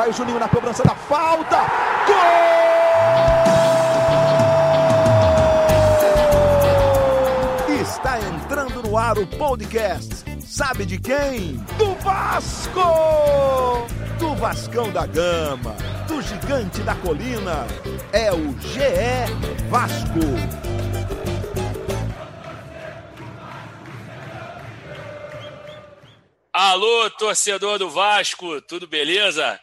Vai o Juninho na cobrança da falta. Gol! Está entrando no ar o podcast. Sabe de quem? Do Vasco! Do Vascão da Gama, do Gigante da Colina. É o GE Vasco. Alô, torcedor do Vasco, tudo beleza?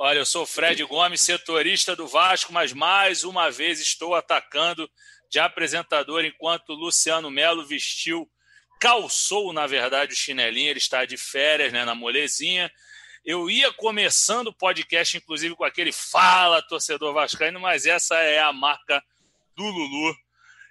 Olha, eu sou Fred Gomes, setorista do Vasco, mas mais uma vez estou atacando de apresentador enquanto Luciano Melo vestiu, calçou, na verdade, o chinelinho. Ele está de férias, né, na molezinha. Eu ia começando o podcast, inclusive, com aquele Fala, torcedor vascaíno, mas essa é a marca do Lulu.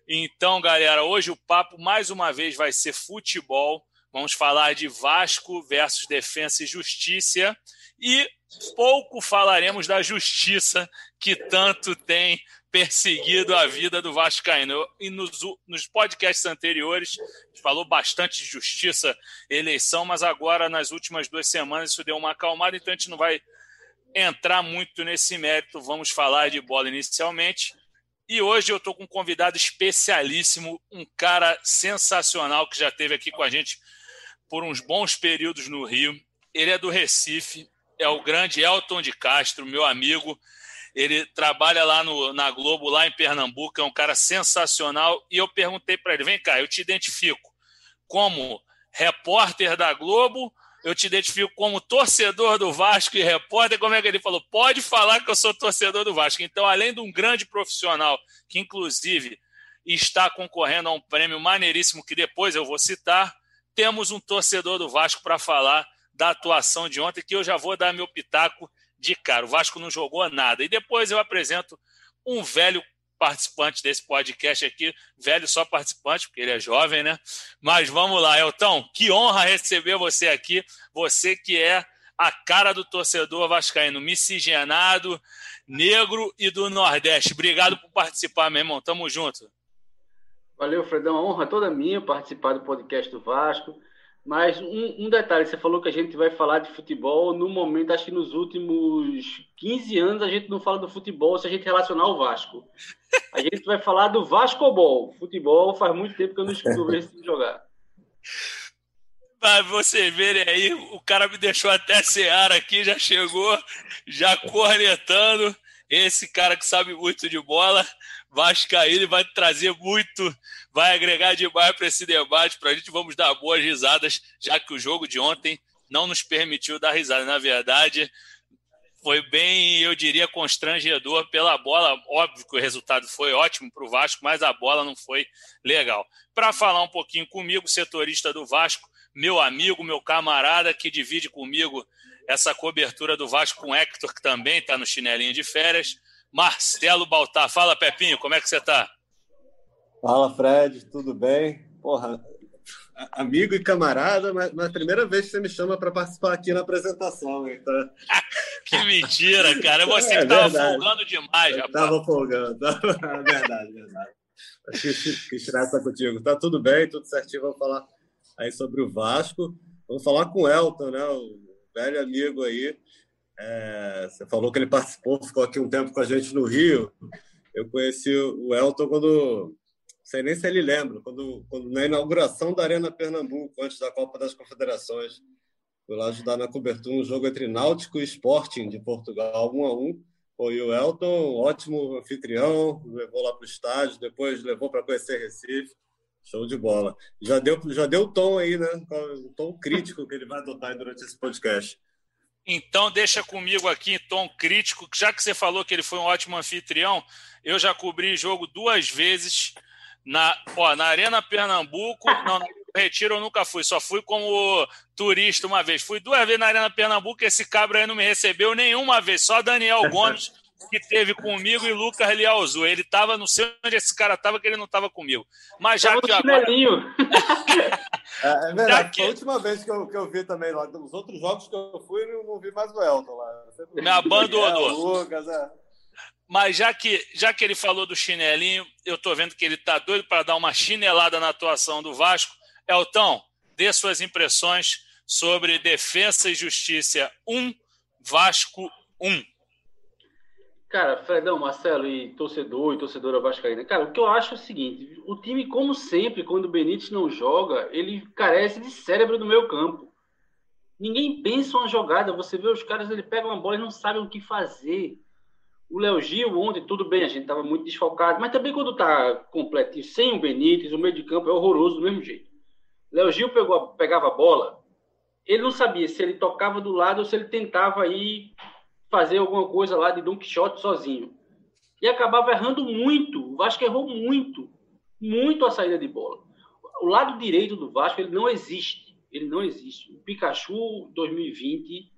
Então, galera, hoje o papo mais uma vez vai ser futebol. Vamos falar de Vasco versus Defensa e Justiça e pouco falaremos da justiça que tanto tem perseguido a vida do Vascaíno. E nos, nos podcasts anteriores, falou bastante de justiça, eleição, mas agora, nas últimas duas semanas, isso deu uma acalmada, então a gente não vai entrar muito nesse mérito. Vamos falar de bola inicialmente. E hoje eu estou com um convidado especialíssimo, um cara sensacional que já esteve aqui com a gente por uns bons períodos no Rio. Ele é do Recife, é o grande Elton de Castro, meu amigo. Ele trabalha lá no, na Globo, lá em Pernambuco, é um cara sensacional. E eu perguntei para ele: vem cá, eu te identifico como repórter da Globo, eu te identifico como torcedor do Vasco e repórter. Como é que ele falou? Pode falar que eu sou torcedor do Vasco. Então, além de um grande profissional, que inclusive está concorrendo a um prêmio maneiríssimo que depois eu vou citar temos um torcedor do Vasco para falar da atuação de ontem, que eu já vou dar meu pitaco de cara. O Vasco não jogou nada. E depois eu apresento um velho participante desse podcast aqui, velho só participante, porque ele é jovem, né? Mas vamos lá, Elton, que honra receber você aqui, você que é a cara do torcedor vascaíno, miscigenado, negro e do Nordeste. Obrigado por participar, meu irmão. Tamo junto. Valeu, Fredão. A honra toda minha participar do podcast do Vasco. Mas um, um, detalhe, você falou que a gente vai falar de futebol. No momento, acho que nos últimos 15 anos a gente não fala do futebol se a gente relacionar ao Vasco. A gente vai falar do Vasco Ball. Futebol faz muito tempo que eu não escuto esse jogar. Para você verem aí, o cara me deixou até Seara aqui, já chegou, já cornetando. Esse cara que sabe muito de bola. Vascaíno vai trazer muito, vai agregar demais para esse debate, para a gente vamos dar boas risadas, já que o jogo de ontem não nos permitiu dar risada. Na verdade, foi bem, eu diria, constrangedor pela bola. Óbvio que o resultado foi ótimo para o Vasco, mas a bola não foi legal. Para falar um pouquinho comigo, setorista do Vasco, meu amigo, meu camarada, que divide comigo essa cobertura do Vasco com o Hector, que também está no chinelinho de férias. Marcelo Baltar. Fala, Pepinho, como é que você está? Fala, Fred, tudo bem? Porra, amigo e camarada, mas, mas a primeira vez que você me chama para participar aqui na apresentação. Então... que mentira, cara. Você é, que estava folgando demais, rapaz. Estava folgando. verdade, verdade. Quis, quis tirar essa contigo. Tá tudo bem, tudo certinho. Vamos falar aí sobre o Vasco. Vamos falar com o Elton, né? O velho amigo aí. É, você falou que ele participou, ficou aqui um tempo com a gente no Rio. Eu conheci o Elton quando, sei nem se ele lembra, quando, quando na inauguração da Arena Pernambuco, antes da Copa das Confederações. Fui lá ajudar na cobertura um jogo entre Náutico e Sporting de Portugal, 1 a 1 Foi o Elton, ótimo anfitrião, levou lá para o estádio, depois levou para conhecer Recife. Show de bola. Já deu, já deu o tom aí, né? O tom crítico que ele vai adotar durante esse podcast. Então, deixa comigo aqui em tom crítico, já que você falou que ele foi um ótimo anfitrião, eu já cobri jogo duas vezes na, ó, na Arena Pernambuco. Não, no Retiro eu nunca fui, só fui como turista uma vez. Fui duas vezes na Arena Pernambuco, esse cabra aí não me recebeu nenhuma vez, só Daniel Gomes que teve comigo e Lucas Lialzu. Ele estava, não sei onde esse cara estava, que ele não estava comigo. Mas já que agora... é, é verdade, que... a última vez que eu, que eu vi também lá. Os outros jogos que eu fui, eu não vi mais o Elton lá. Me abandonou. É, Lucas, é. Mas já que, já que ele falou do chinelinho, eu estou vendo que ele está doido para dar uma chinelada na atuação do Vasco. Elton, dê suas impressões sobre Defesa e Justiça 1, Vasco Um. Cara, Fredão, Marcelo e torcedor e torcedora vascaína. Cara, o que eu acho é o seguinte: o time, como sempre, quando o Benítez não joga, ele carece de cérebro no meio campo. Ninguém pensa uma jogada. Você vê os caras, ele pega uma bola e não sabem o que fazer. O Léo Gil, ontem, tudo bem, a gente estava muito desfalcado, mas também quando está completo, sem o Benítez, o meio de campo é horroroso do mesmo jeito. Léo Gil pegou, pegava a bola, ele não sabia se ele tocava do lado ou se ele tentava ir fazer alguma coisa lá de Don Quixote sozinho. E acabava errando muito. O Vasco errou muito, muito a saída de bola. O lado direito do Vasco ele não existe. Ele não existe. O Pikachu 2020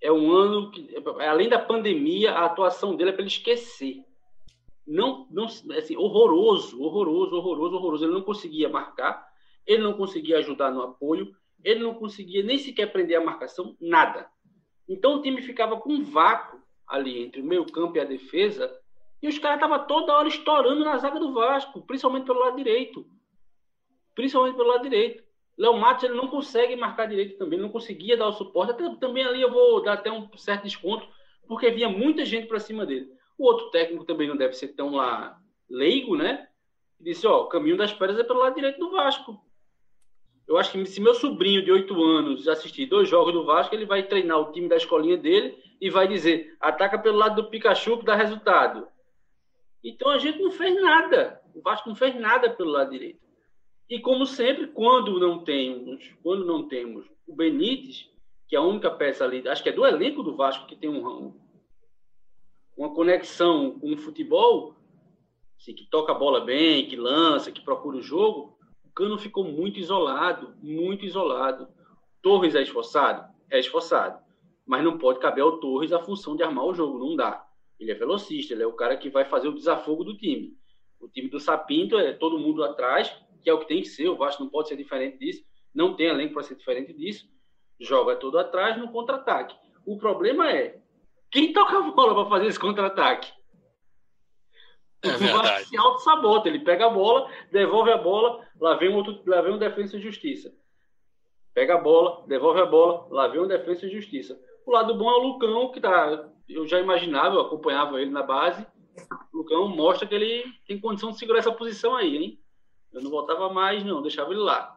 é um ano que, além da pandemia, a atuação dele é para ele esquecer. Não, não, assim, horroroso, horroroso, horroroso, horroroso. Ele não conseguia marcar, ele não conseguia ajudar no apoio, ele não conseguia nem sequer prender a marcação, nada. Então o time ficava com um vácuo ali entre o meio campo e a defesa, e os caras estavam toda hora estourando na zaga do Vasco, principalmente pelo lado direito. Principalmente pelo lado direito. Léo Matos ele não consegue marcar direito também, não conseguia dar o suporte. Até, também ali eu vou dar até um certo desconto, porque vinha muita gente para cima dele. O outro técnico também não deve ser tão lá leigo, né? Disse: Ó, o caminho das pedras é pelo lado direito do Vasco. Eu acho que se meu sobrinho de 8 anos assistir dois jogos do Vasco, ele vai treinar o time da escolinha dele e vai dizer: ataca pelo lado do Pikachu que dá resultado. Então a gente não fez nada. O Vasco não fez nada pelo lado direito. E como sempre, quando não temos, quando não temos o Benítez, que é a única peça ali, acho que é do elenco do Vasco que tem um, uma conexão com o futebol, assim, que toca a bola bem, que lança, que procura o jogo, o Cano ficou muito isolado, muito isolado. Torres é esforçado? É esforçado. Mas não pode caber ao Torres a função de armar o jogo, não dá. Ele é velocista, ele é o cara que vai fazer o desafogo do time. O time do Sapinto é todo mundo atrás, que é o que tem que ser. O Vasco não pode ser diferente disso. Não tem elenco para ser diferente disso. Joga todo atrás no contra-ataque. O problema é quem toca a bola para fazer esse contra-ataque? É o Vasco se auto-sabota. Ele pega a bola, devolve a bola, lá vem um, outro, lá vem um defesa e justiça. Pega a bola, devolve a bola, lá vem um defesa e justiça. O lado bom é o Lucão, que tá. Eu já imaginava, eu acompanhava ele na base. O Lucão mostra que ele tem condição de segurar essa posição aí, hein? Eu não voltava mais, não, deixava ele lá.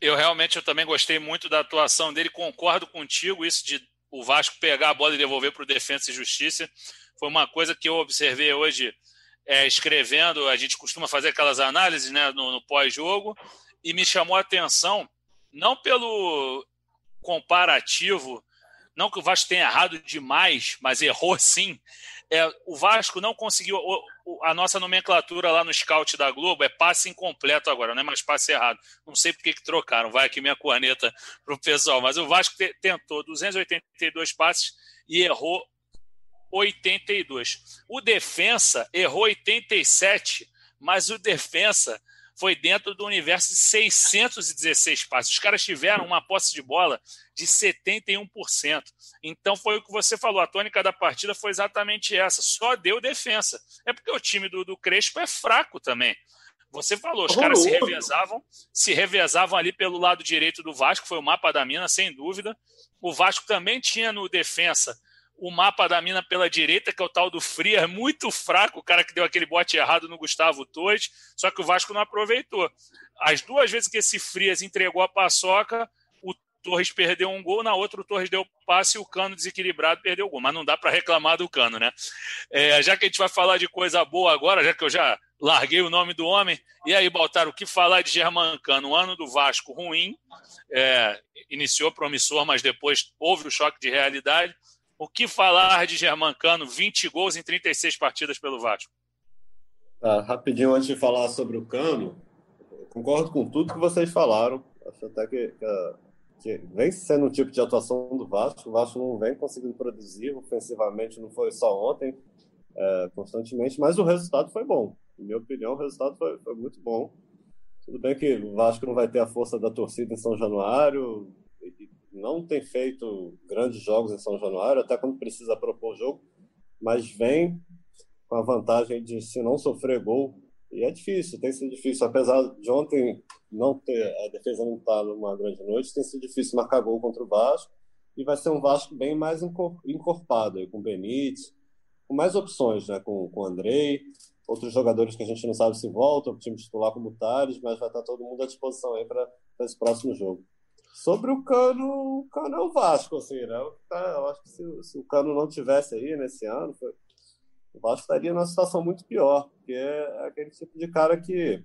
Eu realmente eu também gostei muito da atuação dele, concordo contigo, isso de o Vasco pegar a bola e devolver para o Defensa e Justiça. Foi uma coisa que eu observei hoje é, escrevendo, a gente costuma fazer aquelas análises né, no, no pós-jogo, e me chamou a atenção, não pelo comparativo, não que o Vasco tenha errado demais, mas errou sim. É, o Vasco não conseguiu a nossa nomenclatura lá no scout da Globo é passe incompleto agora, não é mais passe errado. Não sei por que, que trocaram, vai aqui minha corneta para o pessoal, mas o Vasco te, tentou 282 passes e errou 82. O defensa errou 87, mas o defensa foi dentro do universo de 616 passes. Os caras tiveram uma posse de bola de 71%. Então foi o que você falou, a tônica da partida foi exatamente essa, só deu defensa. É porque o time do, do Crespo é fraco também. Você falou, os caras se revezavam, se revezavam ali pelo lado direito do Vasco, foi o mapa da mina, sem dúvida. O Vasco também tinha no defensa o mapa da mina pela direita, que é o tal do Frias, muito fraco, o cara que deu aquele bote errado no Gustavo Torres, só que o Vasco não aproveitou. As duas vezes que esse Frias entregou a paçoca, Torres perdeu um gol, na outra o Torres deu passe e o Cano desequilibrado perdeu o gol. Mas não dá para reclamar do Cano, né? É, já que a gente vai falar de coisa boa agora, já que eu já larguei o nome do homem, e aí, Baltar, o que falar de Germancano? O ano do Vasco ruim, é, iniciou promissor, mas depois houve o choque de realidade. O que falar de Germancano? 20 gols em 36 partidas pelo Vasco. Tá, rapidinho, antes de falar sobre o Cano, concordo com tudo que vocês falaram. Acho até que, que, que, vem sendo um tipo de atuação do Vasco. O Vasco não vem conseguindo produzir ofensivamente, não foi só ontem, é, constantemente, mas o resultado foi bom. Na minha opinião, o resultado foi, foi muito bom. Tudo bem que o Vasco não vai ter a força da torcida em São Januário, não tem feito grandes jogos em São Januário, até quando precisa propor jogo, mas vem com a vantagem de se não sofrer gol. E é difícil, tem sido difícil. Apesar de ontem não ter, a defesa não estar tá numa grande noite, tem sido difícil marcar gol contra o Vasco. e vai ser um Vasco bem mais encorpado, aí, com Benítez, com mais opções, né? com o Andrei, outros jogadores que a gente não sabe se voltam, o time titular como Tales, mas vai estar todo mundo à disposição aí para esse próximo jogo. Sobre o Cano, o Cano é o Vasco, assim, né? Eu acho que se, se o Cano não tivesse aí nesse ano, foi, o Vasco estaria numa situação muito pior, porque é aquele tipo de cara que,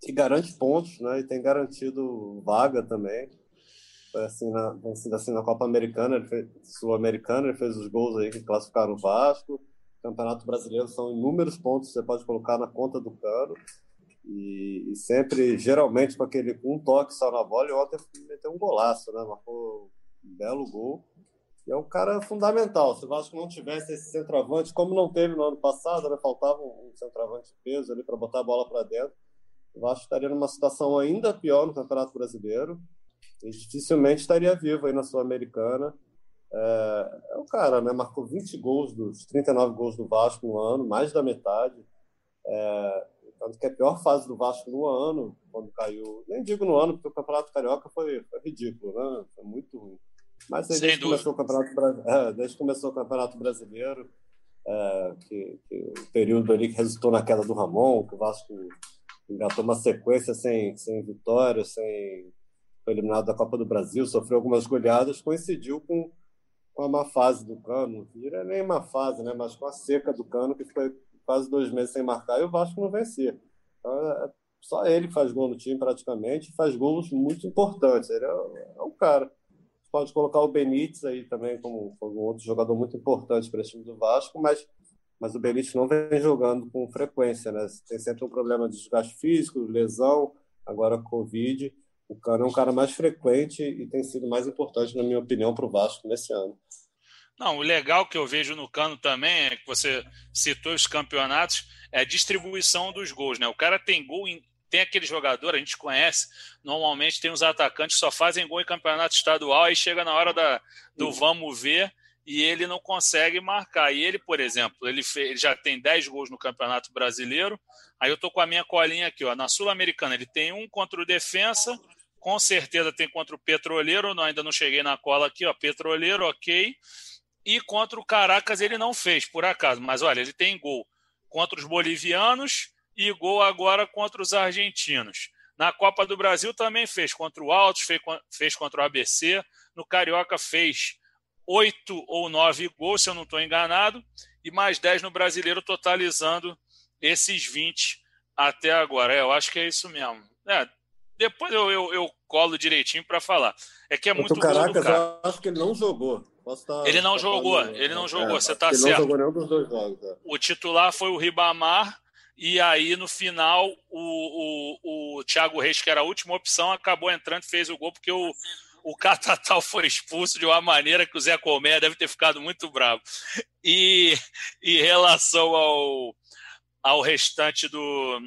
que garante pontos, né? E tem garantido vaga também. Assim na, assim na Copa Americana, Sul-Americana, ele fez os gols aí que classificaram o Vasco. Campeonato Brasileiro são inúmeros pontos que você pode colocar na conta do Cano. E, e, sempre, geralmente, com aquele um toque só na bola, e ontem meteu um golaço, né? Marcou um belo gol. E é um cara fundamental. Se o Vasco não tivesse esse centroavante, como não teve no ano passado, né? faltava um centroavante de peso ali para botar a bola para dentro, o Vasco estaria numa situação ainda pior no Campeonato Brasileiro e dificilmente estaria vivo aí na Sul-Americana. É, é o cara, né? Marcou 20 gols dos 39 gols do Vasco no ano, mais da metade. É, tanto que a pior fase do Vasco no ano, quando caiu, nem digo no ano, porque o Campeonato Carioca foi, foi ridículo, né? Foi muito ruim. Mas desde, que começou o Campeonato, é, desde começou o Campeonato Brasileiro, é, que, que, o período ali que resultou na queda do Ramon, que o Vasco engatou uma sequência sem, sem vitória, sem foi eliminado da Copa do Brasil, sofreu algumas goleadas, coincidiu com, com a má fase do Cano, não é nem má fase, né, mas com a seca do Cano, que foi quase dois meses sem marcar e o Vasco não vencia. Então, é só ele faz gol no time praticamente, faz gols muito importantes. Ele é, é um cara. Pode colocar o Benítez aí também como, como outro jogador muito importante para esse time do Vasco, mas, mas o Benítez não vem jogando com frequência, né? Tem sempre um problema de desgaste físico, lesão, agora Covid. O Cano é um cara mais frequente e tem sido mais importante, na minha opinião, para o Vasco nesse ano. Não, o legal que eu vejo no Cano também é que você citou os campeonatos, é a distribuição dos gols, né? O cara tem gol em, tem aquele jogador, a gente conhece, normalmente tem os atacantes que só fazem gol em campeonato estadual, aí chega na hora da, do vamos ver e ele não consegue marcar. E ele, por exemplo, ele, fez, ele já tem 10 gols no Campeonato Brasileiro. Aí eu tô com a minha colinha aqui, ó, na Sul-Americana, ele tem um contra o Defensa, com certeza tem contra o Petroleiro, não, ainda não cheguei na cola aqui, ó, Petroleiro, OK. E contra o Caracas ele não fez, por acaso. Mas olha, ele tem gol contra os bolivianos e gol agora contra os argentinos. Na Copa do Brasil também fez contra o Altos, fez, contra o ABC. No Carioca fez oito ou nove gols, se eu não estou enganado, e mais dez no Brasileiro, totalizando esses 20 até agora. É, eu acho que é isso mesmo. É, depois eu, eu, eu colo direitinho para falar. É que é muito o Caracas, eu acho que ele não jogou. Tá, ele não tá jogou, falando, ele não jogou, é, você está certo. Ele não jogou nenhum dos dois jogos. É. O titular foi o Ribamar, e aí no final o, o, o Thiago Reis, que era a última opção, acabou entrando e fez o gol, porque o, o Catatal foi expulso de uma maneira que o Zé Colmeia deve ter ficado muito bravo. E em relação ao, ao restante do,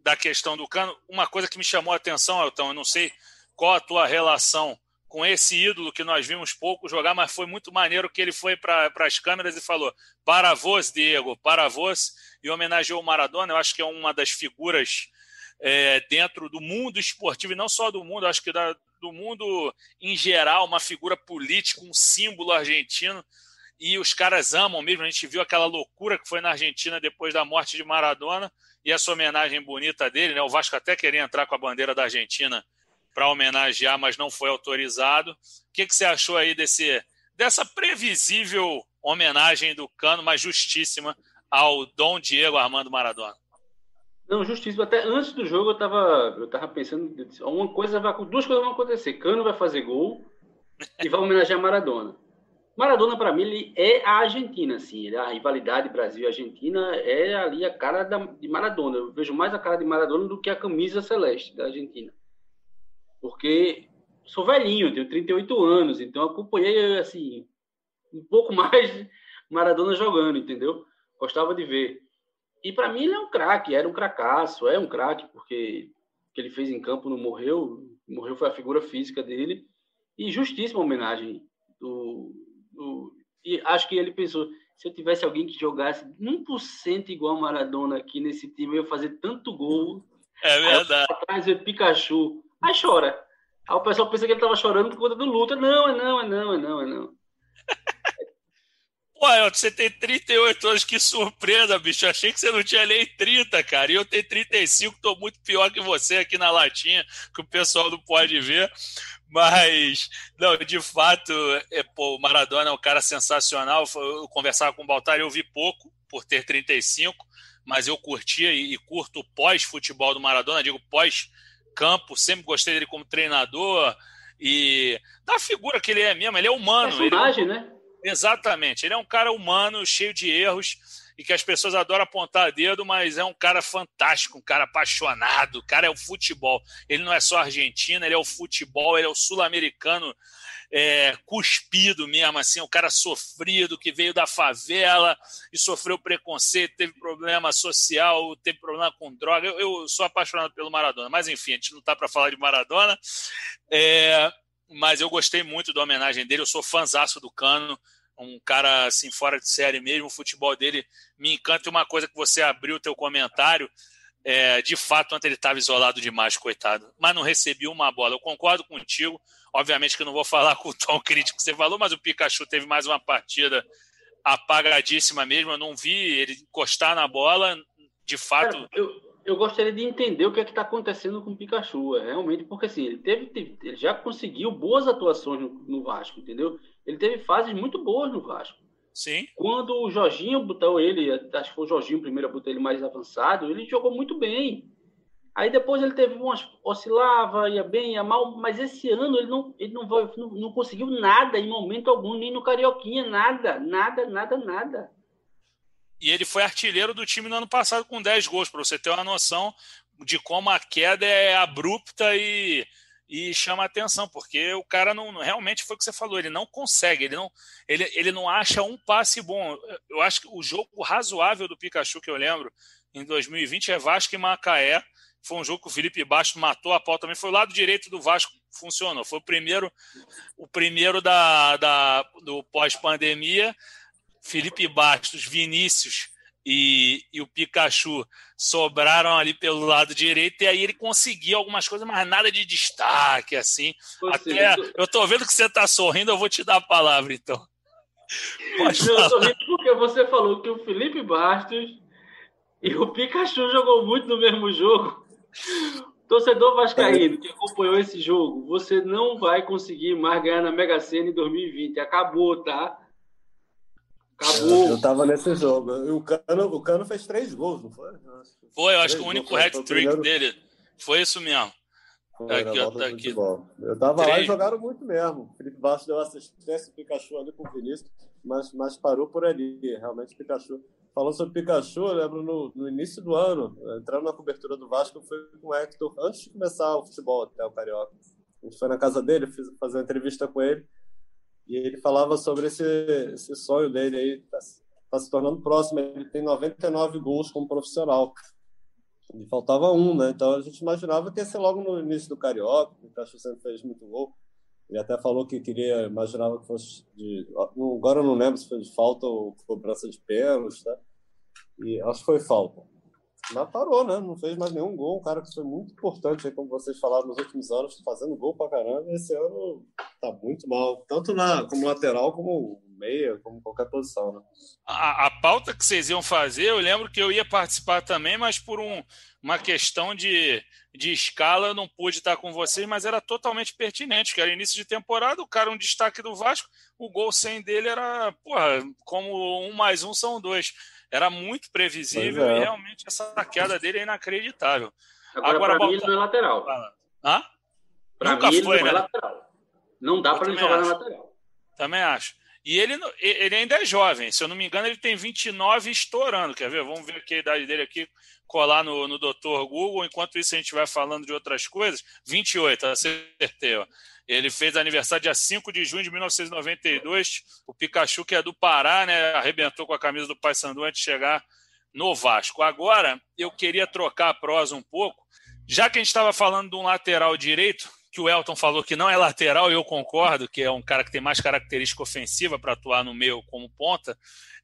da questão do Cano, uma coisa que me chamou a atenção, Elton, eu não sei qual a tua relação com esse ídolo que nós vimos pouco jogar, mas foi muito maneiro que ele foi para as câmeras e falou: para vós, Diego, para vós, e homenageou o Maradona. Eu acho que é uma das figuras é, dentro do mundo esportivo, e não só do mundo, acho que da, do mundo em geral, uma figura política, um símbolo argentino. E os caras amam mesmo. A gente viu aquela loucura que foi na Argentina depois da morte de Maradona e essa homenagem bonita dele. Né? O Vasco até queria entrar com a bandeira da Argentina para homenagear, mas não foi autorizado. O que, que você achou aí desse, dessa previsível homenagem do Cano, mas justíssima, ao Dom Diego Armando Maradona? Não, justíssimo. Até antes do jogo eu estava eu tava pensando, uma coisa vai, duas coisas vão acontecer. Cano vai fazer gol e vai homenagear Maradona. Maradona, para mim, ele é a Argentina, assim. A rivalidade Brasil-Argentina é ali a cara da, de Maradona. Eu vejo mais a cara de Maradona do que a camisa celeste da Argentina porque sou velhinho, tenho 38 anos, então acompanhei assim um pouco mais Maradona jogando, entendeu? Gostava de ver. E para mim ele é um craque, era um cracaço, é um craque porque o que ele fez em campo não morreu, morreu foi a figura física dele e justíssima homenagem do, do e acho que ele pensou se eu tivesse alguém que jogasse 1% igual a Maradona aqui nesse time, eu ia fazer tanto gol. É verdade. Atrás ver Pikachu Aí chora. Aí o pessoal pensa que ele tava chorando por conta do luta. Não, é não, é não, é não, é não. Pô, você tem 38 anos, que surpresa, bicho. Eu achei que você não tinha nem 30, cara. E eu tenho 35, tô muito pior que você aqui na latinha, que o pessoal não pode ver. Mas, não, de fato, é, pô, o Maradona é um cara sensacional. Eu conversava com o Baltar, eu vi pouco, por ter 35, mas eu curtia e, e curto pós-futebol do Maradona, digo pós-campo. Sempre gostei dele como treinador e da figura que ele é mesmo. Ele é humano. Personagem, ele, né? Exatamente. Ele é um cara humano, cheio de erros e que as pessoas adoram apontar dedo, mas é um cara fantástico, um cara apaixonado. O cara é o futebol. Ele não é só argentino, ele é o futebol, ele é o sul-americano é, cuspido mesmo, assim, o cara sofrido que veio da favela e sofreu preconceito, teve problema social, teve problema com droga. Eu, eu sou apaixonado pelo Maradona, mas enfim, a gente não está para falar de Maradona. É, mas eu gostei muito da homenagem dele, eu sou fãzaço do Cano, um cara assim fora de série mesmo, o futebol dele me encanta. E uma coisa que você abriu o teu comentário, é, de fato, ontem ele estava isolado demais, coitado, mas não recebi uma bola. Eu concordo contigo, obviamente que eu não vou falar com o tom crítico que você falou, mas o Pikachu teve mais uma partida apagadíssima mesmo, eu não vi ele encostar na bola, de fato... eu eu gostaria de entender o que é que está acontecendo com o Pikachu, é, realmente, porque assim, ele teve, teve, ele já conseguiu boas atuações no, no, Vasco, entendeu? Ele teve fases muito boas no Vasco. Sim. Quando o Jorginho botou ele, acho que foi o Jorginho primeiro a botar ele mais avançado, ele jogou muito bem. Aí depois ele teve umas oscilava, ia bem, ia mal, mas esse ano ele não, ele não, não, não conseguiu nada em momento algum, nem no Carioquinha, nada, nada, nada, nada. E ele foi artilheiro do time no ano passado com 10 gols, para você ter uma noção de como a queda é abrupta e, e chama atenção, porque o cara não realmente foi o que você falou, ele não consegue, ele não, ele, ele não acha um passe bom. Eu acho que o jogo razoável do Pikachu que eu lembro em 2020 é Vasco e Macaé. Foi um jogo que o Felipe Bastos matou a pau também. Foi o lado direito do Vasco funcionou. Foi o primeiro, o primeiro da, da do pós-pandemia. Felipe Bastos, Vinícius e, e, o Pikachu sobraram ali pelo lado direito, e aí ele conseguiu algumas coisas, mas nada de destaque, assim. Até, eu tô vendo que você tá sorrindo, eu vou te dar a palavra, então. Pode Não, eu tô rindo porque você falou que o Felipe Bastos e o Pikachu jogou muito no mesmo jogo. Torcedor vascaíno que acompanhou esse jogo, você não vai conseguir mais ganhar na Mega Sena em 2020. Acabou, tá? Acabou. Eu tava nesse jogo. E o Cano, o Cano fez três gols, não foi? Foi, eu acho que o único hat-trick dele foi isso mesmo. Foi, aqui, ó, tá aqui. Eu tava três. lá e jogaram muito mesmo. O Felipe Bastos deu assistência, o Pikachu ali com o Vinícius, mas, mas parou por ali. Realmente, o Pikachu. Falando sobre Pikachu, eu lembro no, no início do ano, entrando na cobertura do Vasco, eu fui com o Hector antes de começar o futebol até o Carioca. A gente foi na casa dele, fiz fazer uma entrevista com ele. E ele falava sobre esse, esse sonho dele aí, tá, tá se tornando próximo. Ele tem 99 gols como profissional. E faltava um, né? Então a gente imaginava que ia ser logo no início do Carioca, o Cacho sempre fez muito gol. Ele até falou que queria, imaginava que fosse de. Agora eu não lembro se foi de falta ou cobrança de pênalti, tá? E acho que foi falta. Mas parou, né? Não fez mais nenhum gol. Um cara que foi muito importante, aí, como vocês falaram nos últimos anos, fazendo gol pra caramba. Esse ano tá muito mal, tanto na, como lateral, como meia, como qualquer posição, né? A, a pauta que vocês iam fazer, eu lembro que eu ia participar também, mas por um, uma questão de, de escala eu não pude estar com vocês, mas era totalmente pertinente, que era início de temporada, o cara um destaque do Vasco, o gol sem dele era, porra, como um mais um são dois era muito previsível é. e realmente essa queda dele é inacreditável. Agora, Agora para mim, ele não é lateral. Hã? Pra Nunca mim, foi, ele não é né? é lateral. Não dá para ele jogar acho. na lateral. Também acho. E ele, ele ainda é jovem, se eu não me engano, ele tem 29 estourando. Quer ver? Vamos ver aqui a idade dele aqui, colar no, no Dr. Google. Enquanto isso, a gente vai falando de outras coisas. 28, acertei. Ó. Ele fez aniversário dia 5 de junho de 1992. O Pikachu, que é do Pará, né? Arrebentou com a camisa do Paysandu antes de chegar no Vasco. Agora, eu queria trocar a prosa um pouco. Já que a gente estava falando de um lateral direito, que o Elton falou que não é lateral, e eu concordo, que é um cara que tem mais característica ofensiva para atuar no meio como ponta.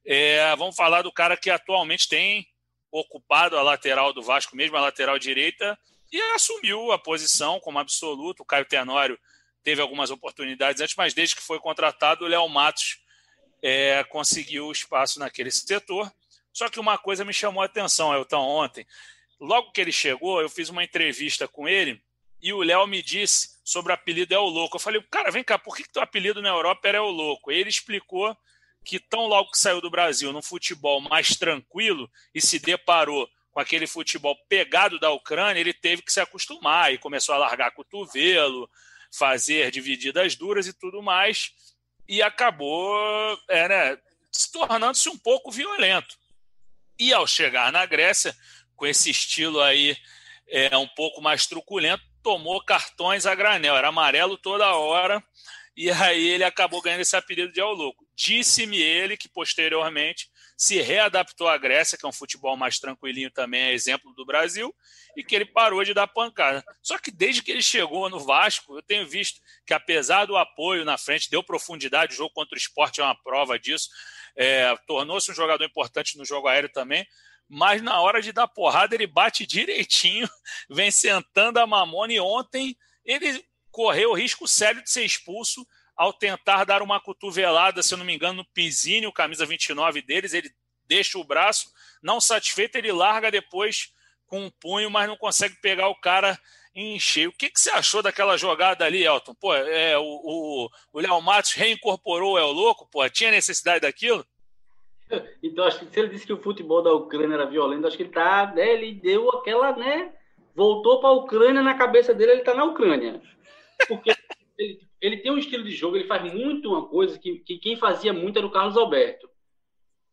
É, vamos falar do cara que atualmente tem ocupado a lateral do Vasco, mesmo a lateral direita, e assumiu a posição como absoluto. O Caio Tenório teve algumas oportunidades antes, mas desde que foi contratado, o Léo Matos é, conseguiu espaço naquele setor. Só que uma coisa me chamou a atenção, Elton, ontem. Logo que ele chegou, eu fiz uma entrevista com ele e o Léo me disse sobre o apelido É o Louco. Eu falei, cara, vem cá, por que, que teu apelido na Europa era É o Louco? E ele explicou que tão logo que saiu do Brasil num futebol mais tranquilo e se deparou com aquele futebol pegado da Ucrânia, ele teve que se acostumar e começou a largar cotovelo, fazer divididas duras e tudo mais, e acabou é, né, se tornando-se um pouco violento. E ao chegar na Grécia, com esse estilo aí é, um pouco mais truculento, tomou cartões a granel, era amarelo toda hora, e aí ele acabou ganhando esse apelido de El Louco. Disse-me ele que posteriormente se readaptou à Grécia, que é um futebol mais tranquilinho também, é exemplo do Brasil, e que ele parou de dar pancada. Só que desde que ele chegou no Vasco, eu tenho visto que, apesar do apoio na frente, deu profundidade, o jogo contra o esporte é uma prova disso, é, tornou-se um jogador importante no jogo aéreo também, mas na hora de dar porrada ele bate direitinho, vem sentando a mamona, e ontem ele correu o risco sério de ser expulso ao tentar dar uma cotovelada, se eu não me engano, no Pizinho, camisa 29 deles, ele deixa o braço, não satisfeito, ele larga depois com um punho, mas não consegue pegar o cara em cheio. O que, que você achou daquela jogada ali, Elton? Pô, é, o, Léo Matos reincorporou o El Louco, pô, tinha necessidade daquilo? Então, acho que se ele disse que o futebol da Ucrânia era violento, acho que ele tá, né, ele deu aquela, né, voltou para a Ucrânia na cabeça dele, ele tá na Ucrânia. Porque ele, ele tem um estilo de jogo, ele faz muito uma coisa que, que quem fazia muito era o Carlos Alberto,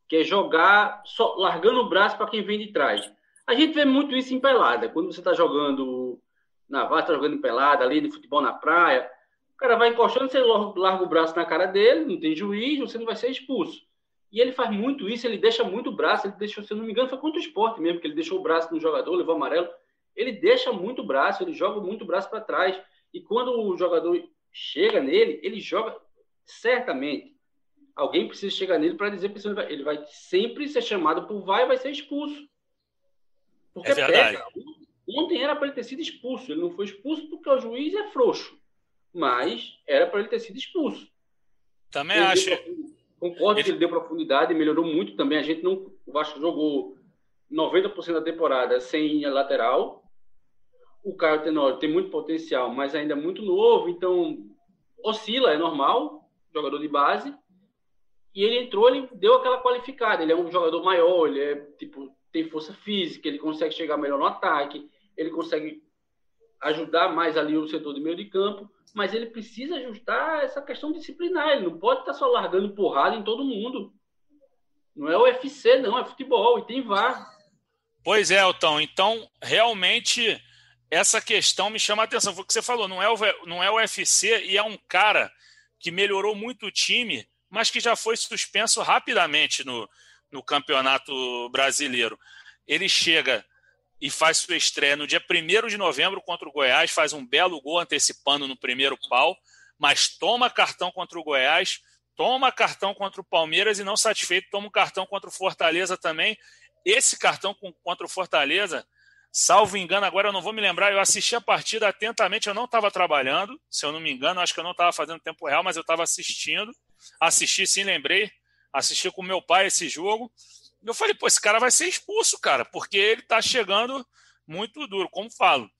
que é jogar só, largando o braço para quem vem de trás. A gente vê muito isso em pelada. Quando você está jogando na vasta, está jogando em pelada, ali no futebol na praia, o cara vai encostando, você larga o braço na cara dele, não tem juiz, você não vai ser expulso. E ele faz muito isso, ele deixa muito o braço, ele deixou, se eu não me engano, foi contra o esporte mesmo, que ele deixou o braço no jogador, levou amarelo. Ele deixa muito o braço, ele joga muito o braço para trás. E quando o jogador chega nele, ele joga certamente. Alguém precisa chegar nele para dizer que ele vai sempre ser chamado por vai e vai ser expulso. Porque é verdade. Pega. Ontem era para ele ter sido expulso. Ele não foi expulso porque o juiz é frouxo. Mas era para ele ter sido expulso. Também ele acho. Concordo ele... que ele deu profundidade, melhorou muito também. A gente não. O Vasco jogou 90% da temporada sem lateral o Caio Tenório tem muito potencial, mas ainda é muito novo, então oscila, é normal, jogador de base. E ele entrou, ele deu aquela qualificada. Ele é um jogador maior, ele é tipo tem força física, ele consegue chegar melhor no ataque, ele consegue ajudar mais ali o setor de meio de campo, mas ele precisa ajustar essa questão disciplinar. Ele não pode estar só largando porrada em todo mundo. Não é UFC, não, é futebol e tem VAR. Pois é, Elton. Então, realmente essa questão me chama a atenção. Foi o que você falou, não é o, não é o UFC e é um cara que melhorou muito o time, mas que já foi suspenso rapidamente no, no Campeonato Brasileiro. Ele chega e faz sua estreia no dia 1 de novembro contra o Goiás, faz um belo gol antecipando no primeiro pau, mas toma cartão contra o Goiás, toma cartão contra o Palmeiras e não satisfeito, toma um cartão contra o Fortaleza também. Esse cartão contra o Fortaleza Salvo engano, agora eu não vou me lembrar, eu assisti a partida atentamente, eu não estava trabalhando, se eu não me engano, acho que eu não estava fazendo tempo real, mas eu estava assistindo. Assisti sim, lembrei. Assisti com meu pai esse jogo. Eu falei, pô, esse cara vai ser expulso, cara, porque ele está chegando muito duro. Como falo,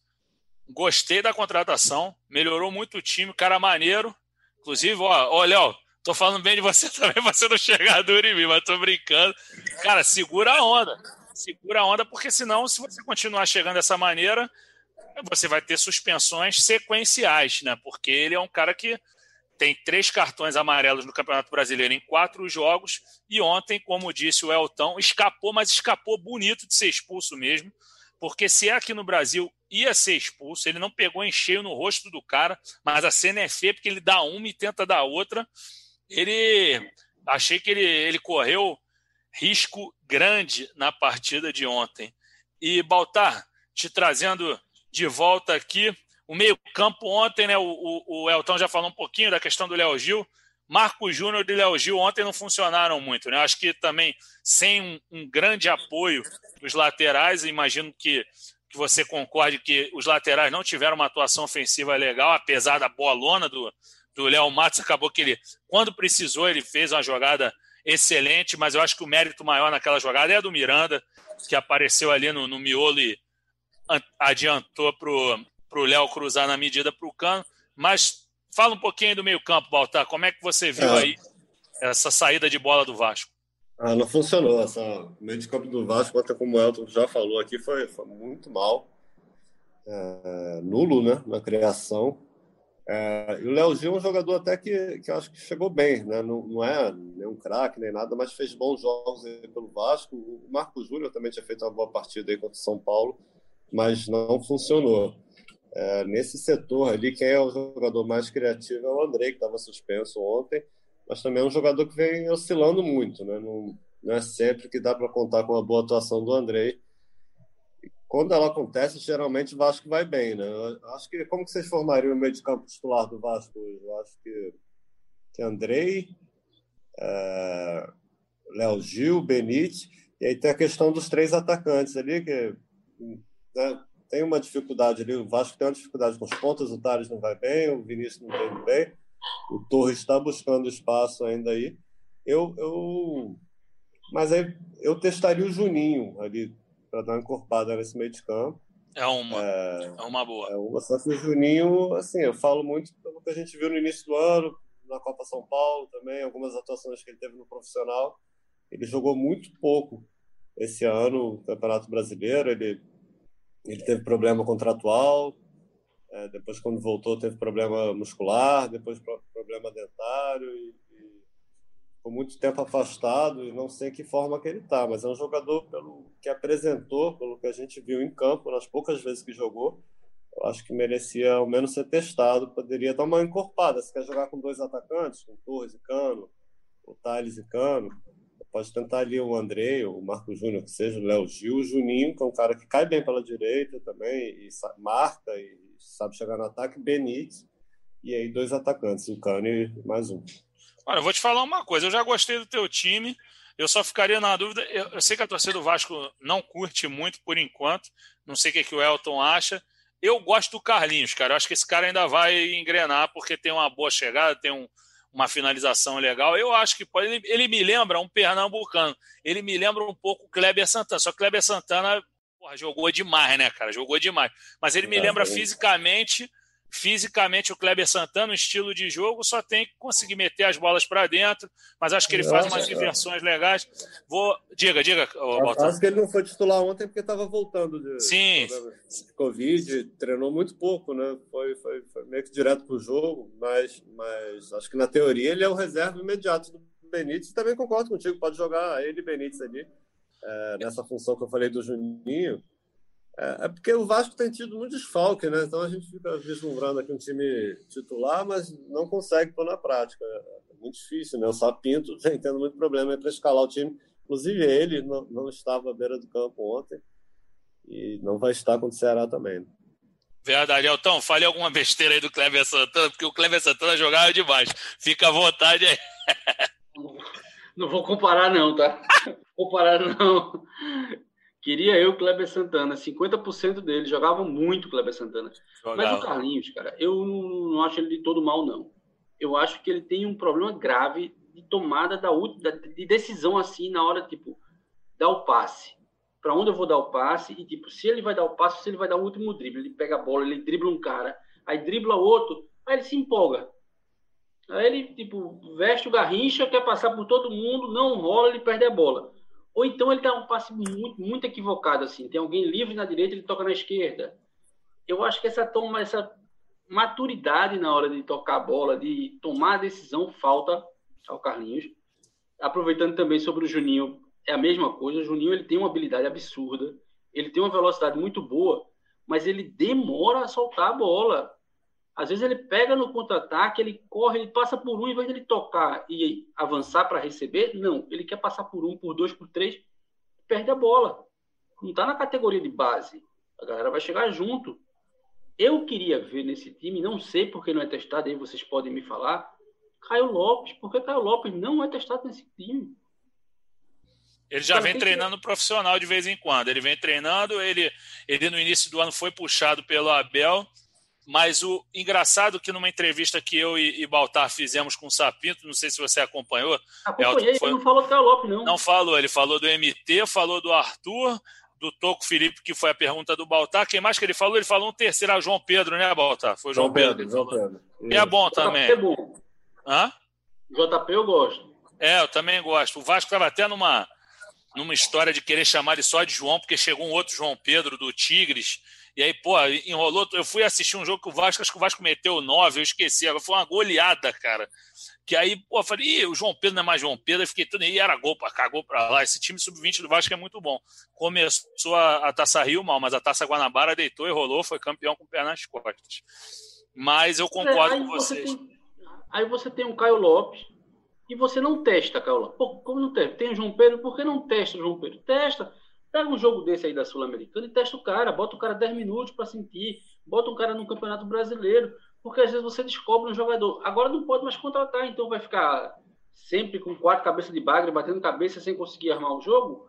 gostei da contratação, melhorou muito o time, cara maneiro. Inclusive, ó, ó Léo, tô falando bem de você também, você não chegar duro em mim, mas tô brincando. Cara, segura a onda segura a onda, porque senão, se você continuar chegando dessa maneira, você vai ter suspensões sequenciais, né? Porque ele é um cara que tem três cartões amarelos no Campeonato Brasileiro em quatro jogos, e ontem, como disse o Elton, escapou, mas escapou bonito de ser expulso mesmo, porque se é aqui no Brasil ia ser expulso, ele não pegou em cheio no rosto do cara, mas a cena é feia porque ele dá uma e tenta dar outra. Ele achei que ele, ele correu risco grande na partida de ontem. E, Baltar, te trazendo de volta aqui, o meio-campo ontem, né? O, o, o, Elton já falou um pouquinho da questão do Léo Gil. Marco Júnior e Léo Gil ontem não funcionaram muito, né? Acho que também sem um, um grande apoio dos laterais, imagino que, que você concorde que os laterais não tiveram uma atuação ofensiva legal, apesar da boa lona do, do Léo Matos. Acabou que ele, quando precisou, ele fez uma jogada excelente, mas eu acho que o mérito maior naquela jogada é do Miranda, que apareceu ali no, no miolo e adiantou para o Léo cruzar na medida para o cano. Mas fala um pouquinho do meio-campo, Baltar. Como é que você viu é. aí essa saída de bola do Vasco? Ah, não funcionou. Essa, o meio de campo do Vasco, até como o Elton já falou aqui, foi, foi muito mal. É, nulo né, na criação. É, e o Léo Gil é um jogador até que, que acho que chegou bem, né? não, não é nenhum craque nem nada, mas fez bons jogos pelo Vasco. O Marco Júnior também tinha feito uma boa partida aí contra o São Paulo, mas não funcionou. É, nesse setor ali, quem é o jogador mais criativo é o Andrei, que estava suspenso ontem, mas também é um jogador que vem oscilando muito, né? não, não é sempre que dá para contar com a boa atuação do Andrei quando ela acontece, geralmente o Vasco vai bem, né? Eu acho que como que vocês formariam o meio de campo titular do Vasco? Eu acho que, que Andrei, é, Léo Gil, Benite, e aí tem a questão dos três atacantes ali, que né, tem uma dificuldade ali, o Vasco tem uma dificuldade com os pontos, o Thales não vai bem, o Vinícius não está indo bem, o Torres está buscando espaço ainda aí. Eu, eu, mas aí eu testaria o Juninho ali para dar uma encorpada nesse meio de campo. É uma, é, é uma boa. É uma, só que o Juninho, assim, eu falo muito pelo que a gente viu no início do ano, na Copa São Paulo também, algumas atuações que ele teve no profissional. Ele jogou muito pouco esse ano no Campeonato Brasileiro. Ele, ele teve problema contratual, é, depois, quando voltou, teve problema muscular, depois problema dentário. E, ficou muito tempo afastado e não sei que forma que ele está, mas é um jogador pelo que apresentou, pelo que a gente viu em campo, nas poucas vezes que jogou, eu acho que merecia ao menos ser testado, poderia dar uma encorpada. Se quer jogar com dois atacantes, com Torres e Cano, o Thales e Cano, pode tentar ali o André, o Marco Júnior, que seja, o Léo Gil, o Juninho, que é um cara que cai bem pela direita também, e marca e sabe chegar no ataque, Benítez, e aí dois atacantes, o Cano e mais um. Olha, eu vou te falar uma coisa. Eu já gostei do teu time. Eu só ficaria na dúvida. Eu, sei que a torcida do Vasco não curte muito por enquanto. Não sei o que, que o Elton acha. Eu gosto do Carlinhos, cara. Eu acho que esse cara ainda vai engrenar porque tem uma boa chegada, tem um, uma finalização legal. Eu acho que pode. Ele, ele, me lembra um pernambucano. Ele me lembra um pouco o Kleber Santana. Só que Kleber Santana porra, jogou demais, né, cara? Jogou demais. Mas ele me é, lembra é. fisicamente Fisicamente, o Kleber Santana, no estilo de jogo, só tem que conseguir meter as bolas para dentro, mas acho que ele faz umas inversões legais. Vou. Diga, diga. Oh, acho que ele não foi titular ontem porque estava voltando de, Sim. de Covid, treinou muito pouco, né? Foi, foi, foi meio que direto para o jogo, mas, mas acho que na teoria ele é o reserva imediato do Benítez. Também concordo contigo, pode jogar ele e Benítez ali. É, nessa função que eu falei do Juninho, é, é, porque o Vasco tem tido muito desfalque, né? Então a gente fica vislumbrando aqui um time titular, mas não consegue pôr na prática. É muito difícil, né? O Sapinto vem tendo muito problema para escalar o time. Inclusive ele não, não estava à beira do campo ontem e não vai estar contra o Ceará também. Né? Verdade, Elton, fale alguma besteira aí do Kleber Santana, porque o Kleber Santana jogava demais. Fica à vontade aí. Não vou comparar, não, tá? comparar, não. Queria eu Kleber Santana, 50% dele jogava muito Kleber Santana. Jogava. Mas o Carlinhos, cara, eu não acho ele de todo mal, não. Eu acho que ele tem um problema grave de tomada da, de decisão assim na hora, tipo, dar o passe. Para onde eu vou dar o passe? E, tipo, se ele vai dar o passe, se ele vai dar o último drible. Ele pega a bola, ele dribla um cara, aí dribla outro, aí ele se empolga. Aí ele, tipo, veste o garrincha, quer passar por todo mundo, não rola, ele perde a bola. Ou então ele dá um passe muito, muito equivocado, assim. Tem alguém livre na direita, ele toca na esquerda. Eu acho que essa toma, essa maturidade na hora de tocar a bola, de tomar a decisão, falta ao Carlinhos. Aproveitando também sobre o Juninho, é a mesma coisa. O Juninho ele tem uma habilidade absurda, ele tem uma velocidade muito boa, mas ele demora a soltar a bola. Às vezes ele pega no contra-ataque, ele corre, ele passa por um, em vez de ele tocar e avançar para receber, não. Ele quer passar por um, por dois, por três, perde a bola. Não está na categoria de base. A galera vai chegar junto. Eu queria ver nesse time, não sei porque não é testado, aí vocês podem me falar, Caio Lopes. Porque Caio Lopes não é testado nesse time? Ele já vem treinando que... profissional de vez em quando. Ele vem treinando, ele, ele no início do ano foi puxado pelo Abel, mas o engraçado que numa entrevista que eu e, e Baltar fizemos com o Sapinto, não sei se você acompanhou. Acompanhei, foi... ele não falou do Caio Lopes, não. Não falou, ele falou do MT, falou do Arthur, do Toco Felipe, que foi a pergunta do Baltar. Quem mais que ele falou? Ele falou um terceiro, a João Pedro, né, Baltar? Foi João, João Pedro. Pedro João Pedro. E é bom também. É bom. Hã? JP eu gosto. É, eu também gosto. O Vasco estava até numa, numa história de querer chamar ele só de João, porque chegou um outro João Pedro do Tigres. E aí, pô, enrolou. Eu fui assistir um jogo que o Vasco, acho que o Vasco meteu nove, eu esqueci. Foi uma goleada, cara. Que aí, pô, eu falei, Ih, o João Pedro não é mais João Pedro. Eu fiquei tudo aí, era gol, cagou pra lá. Esse time sub-20 do Vasco é muito bom. Começou a, a Taça Rio mal, mas a Taça Guanabara deitou e rolou, foi campeão com o pé nas costas. Mas eu concordo é, com vocês. Você tem, aí você tem um Caio Lopes e você não testa, Caio Lopes. Pô, como não testa? Tem o João Pedro, por que não testa o João Pedro? Testa Pega um jogo desse aí da Sul-Americana e testa o cara, bota o cara 10 minutos para sentir, bota um cara no Campeonato Brasileiro, porque às vezes você descobre um jogador. Agora não pode mais contratar, então vai ficar sempre com quatro cabeças de bagre, batendo cabeça sem conseguir armar o jogo?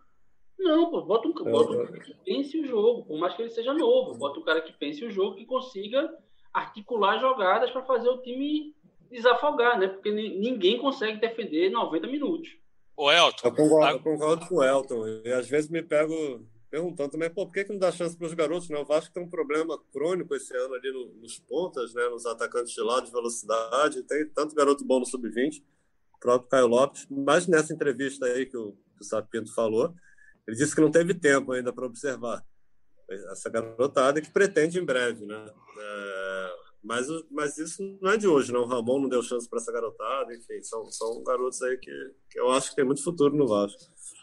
Não, pô, bota um, bota um cara que pense o jogo, por mais que ele seja novo, bota um cara que pense o jogo, que consiga articular jogadas para fazer o time desafogar, né? Porque ninguém consegue defender 90 minutos. O Elton. Eu concordo, eu concordo com o Elton. E às vezes me pego perguntando também, pô, por que, que não dá chance para os garotos? Né? O Vasco tem um problema crônico esse ano ali no, nos pontas, né? nos atacantes de lado de velocidade. Tem tanto garoto bom no sub-20, o próprio Caio Lopes. Mas nessa entrevista aí que o, que o Sapinto falou, ele disse que não teve tempo ainda para observar essa garotada que pretende em breve, né? É, mas, mas isso não é de hoje, não. O Ramon não deu chance para essa garotada, enfim, são, são garotos aí que, que eu acho que tem muito futuro no Vasco.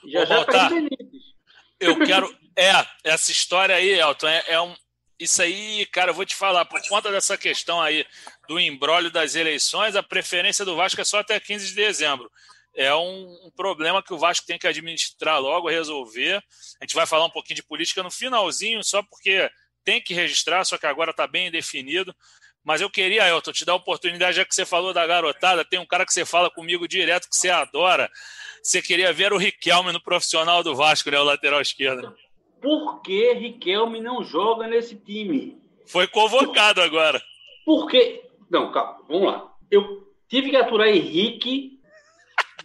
Já já tá Eu quero. É, essa história aí, Elton, é, é, um. Isso aí, cara, eu vou te falar, por conta dessa questão aí do embrólio das eleições, a preferência do Vasco é só até 15 de dezembro. É um, um problema que o Vasco tem que administrar logo, resolver. A gente vai falar um pouquinho de política no finalzinho, só porque tem que registrar, só que agora está bem definido. Mas eu queria, Elton, te dar a oportunidade, já que você falou da garotada, tem um cara que você fala comigo direto que você adora. Você queria ver o Riquelme no profissional do Vasco, né? O lateral esquerdo. Por que Riquelme não joga nesse time? Foi convocado agora. Por quê? Não, calma, vamos lá. Eu tive que aturar Henrique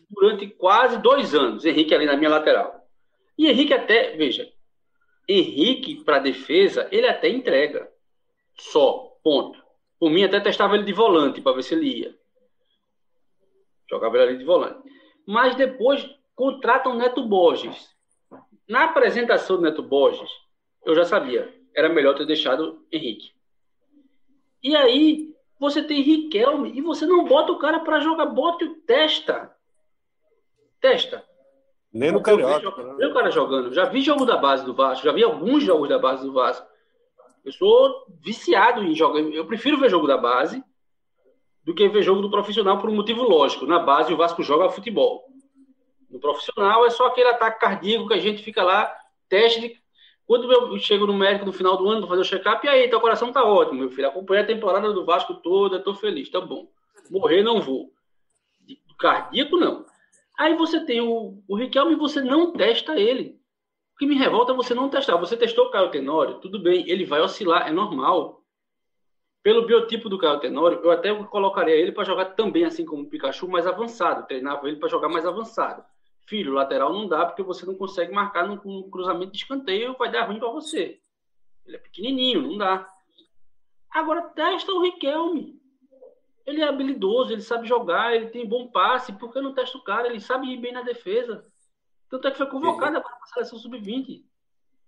durante quase dois anos. Henrique ali na minha lateral. E Henrique até, veja, Henrique para defesa, ele até entrega. Só, ponto. Por mim, até testava ele de volante para ver se ele ia. Jogava ele ali de volante. Mas depois contratam Neto Borges. Na apresentação do Neto Borges, eu já sabia. Era melhor ter deixado Henrique. E aí, você tem Riquelme e você não bota o cara para jogar, bota o testa. Testa. Nem no Carioca. Né? Nem o cara jogando. Já vi jogo da base do Vasco, já vi alguns jogos da base do Vasco. Eu sou viciado em jogar. Eu prefiro ver jogo da base do que ver jogo do profissional por um motivo lógico. Na base, o Vasco joga futebol. No profissional, é só aquele ataque cardíaco que a gente fica lá, teste de. Quando eu chego no médico no final do ano para fazer o check-up, e aí, teu coração tá ótimo, meu filho. Acompanhei a temporada do Vasco toda, tô feliz, tá bom. Morrer não vou. Cardíaco, não. Aí você tem o, o Riquelme e você não testa ele. O que me revolta é você não testar. Você testou o Caio Tenório, tudo bem, ele vai oscilar, é normal. Pelo biotipo do Caio Tenório, eu até colocaria ele para jogar também, assim como o Pikachu, mais avançado. Treinava ele para jogar mais avançado. Filho, lateral não dá porque você não consegue marcar num, cruzamento de escanteio, vai dar ruim para você. Ele é pequenininho, não dá. Agora testa o Riquelme. Ele é habilidoso, ele sabe jogar, ele tem bom passe. Por que não testa o cara? Ele sabe ir bem na defesa. Tanto é que foi convocado agora para a seleção sub-20.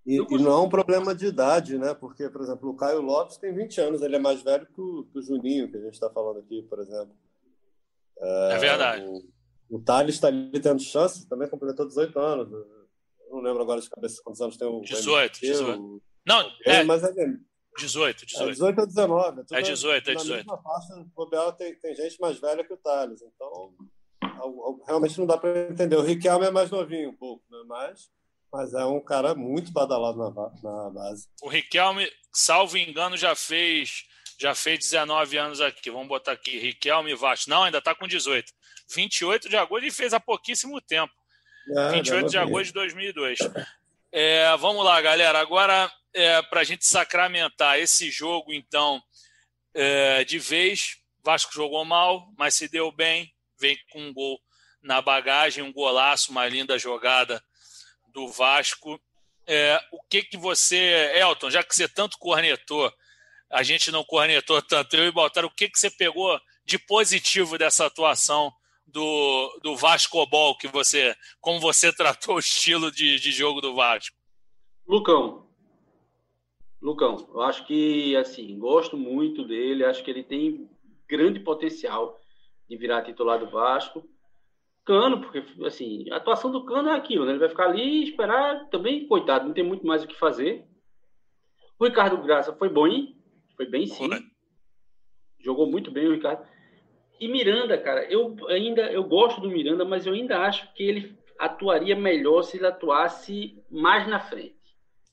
E, e, não é um problema de idade, né? Porque, por exemplo, o Caio Lopes tem 20 anos, ele é mais velho que o, que o Juninho, que a gente está falando aqui, por exemplo. É, é verdade. O, o Thales está ali tendo chance, também completou 18 anos. Eu não lembro agora de cabeça quantos anos tem o. 18, 18. Não, é. Mas é 18, 18. É 18 ou 19. É, é 18, é 18. Na mesma faixa, o tem, tem gente mais velha que o Thales. Então, realmente não dá para entender. O Riquelme é mais novinho um pouco, né? mas, mas é um cara muito badalado na, na base. O Riquelme, salvo engano, já fez já fez 19 anos aqui. Vamos botar aqui, Riquelme Vasco. Não, ainda está com 18. 28 de agosto e fez há pouquíssimo tempo. Ah, 28 de agosto de 2002. É, vamos lá, galera. Agora, é, para a gente sacramentar esse jogo, então, é, de vez, Vasco jogou mal, mas se deu bem, vem com um gol na bagagem, um golaço, uma linda jogada do Vasco. É, o que que você, Elton, já que você tanto cornetou, a gente não cornetou tanto, eu e Baltar, o que que você pegou de positivo dessa atuação do, do Vasco Ball, que você, como você tratou o estilo de, de jogo do Vasco? Lucão. Lucão, eu acho que, assim, gosto muito dele, acho que ele tem grande potencial de virar titular do Vasco. Cano, porque, assim, a atuação do Cano é aquilo, né? Ele vai ficar ali e esperar também, coitado, não tem muito mais o que fazer. O Ricardo Graça foi bom, hein? Foi bem sim. Jogou muito bem o Ricardo. E Miranda, cara, eu ainda eu gosto do Miranda, mas eu ainda acho que ele atuaria melhor se ele atuasse mais na frente.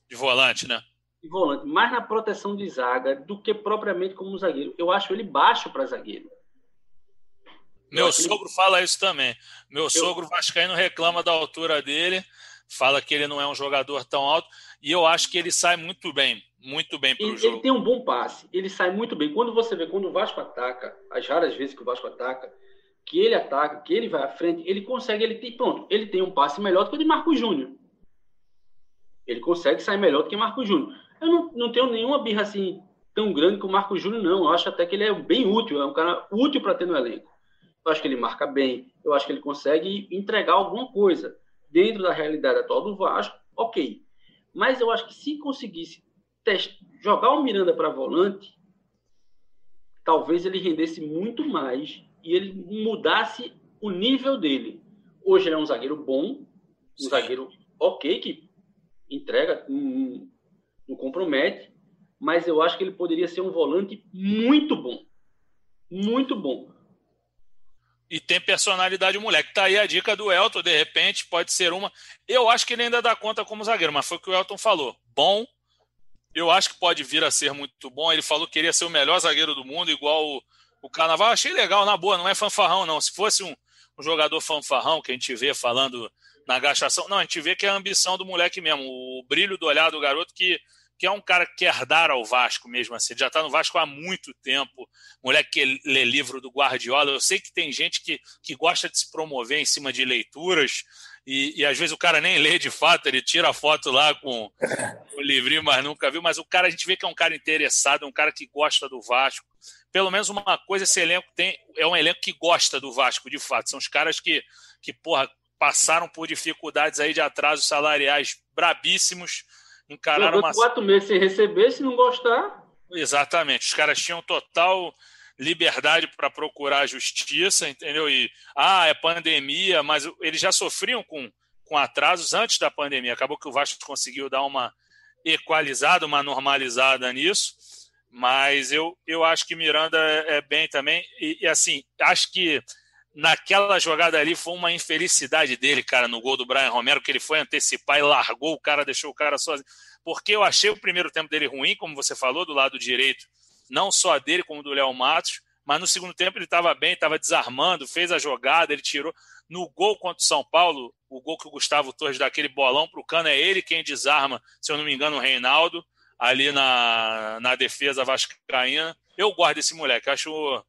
De volante, né? De volante, mais na proteção de zaga do que propriamente como zagueiro. Eu acho ele baixo para zagueiro. Meu sogro fala isso também. Meu eu... sogro vascaíno reclama da altura dele, fala que ele não é um jogador tão alto, e eu acho que ele sai muito bem muito bem para o jogo. Ele tem um bom passe, ele sai muito bem. Quando você vê, quando o Vasco ataca, as raras vezes que o Vasco ataca, que ele ataca, que ele vai à frente, ele consegue, ele tem, pronto, ele tem um passe melhor do que o de Marco Júnior. Ele consegue sair melhor do que Marco Júnior. Eu não, não tenho nenhuma birra assim tão grande com o Marco Júnior, não. Eu acho até que ele é bem útil, é um cara útil para ter no elenco. Eu acho que ele marca bem, eu acho que ele consegue entregar alguma coisa dentro da realidade atual do Vasco, ok. Mas eu acho que se conseguisse jogar o Miranda para volante, talvez ele rendesse muito mais e ele mudasse o nível dele. Hoje ele é um zagueiro bom, um Sim. zagueiro ok, que entrega, não, não compromete, mas eu acho que ele poderia ser um volante muito bom. Muito bom. E tem personalidade moleque. Tá aí a dica do Elton, de repente, pode ser uma. Eu acho que ele ainda dá conta como zagueiro, mas foi o que o Elton falou. Bom, eu acho que pode vir a ser muito bom. Ele falou que queria ser o melhor zagueiro do mundo, igual o, o Carnaval. Achei legal, na boa, não é fanfarrão, não. Se fosse um, um jogador fanfarrão que a gente vê falando na gastação, não, a gente vê que é a ambição do moleque mesmo, o brilho do olhar do garoto que, que é um cara que quer dar ao Vasco mesmo assim. Ele já está no Vasco há muito tempo. Moleque que lê livro do Guardiola. Eu sei que tem gente que, que gosta de se promover em cima de leituras e, e, às vezes o cara nem lê de fato, ele tira a foto lá com o livrinho, mas nunca viu. Mas o cara, a gente vê que é um cara interessado, um cara que gosta do Vasco. Pelo menos uma coisa esse elenco tem, é um elenco que gosta do Vasco, de fato. São os caras que, que porra, passaram por dificuldades aí de atrasos salariais brabíssimos, encararam uma... quatro meses sem receber, se não gostar... Exatamente, os caras tinham total liberdade para procurar a justiça, entendeu? E ah, é pandemia, mas eles já sofriam com, com atrasos antes da pandemia. Acabou que o Vasco conseguiu dar uma equalizada, uma normalizada nisso. Mas eu, eu acho que Miranda é, é bem também. E, e, assim, acho que naquela jogada ali foi uma infelicidade dele, cara, no gol do Brian Romero, que ele foi antecipar e largou o cara, deixou o cara sozinho. Porque eu achei o primeiro tempo dele ruim, como você falou, do lado direito não só dele, como do Léo Matos. Mas no segundo tempo ele estava bem, estava desarmando, fez a jogada, ele tirou. No gol contra o São Paulo, o gol que o Gustavo Torres dá aquele bolão para o Cano, é ele quem desarma, se eu não me engano, o Reinaldo, ali na, na defesa vascaína. Eu gosto desse moleque, acho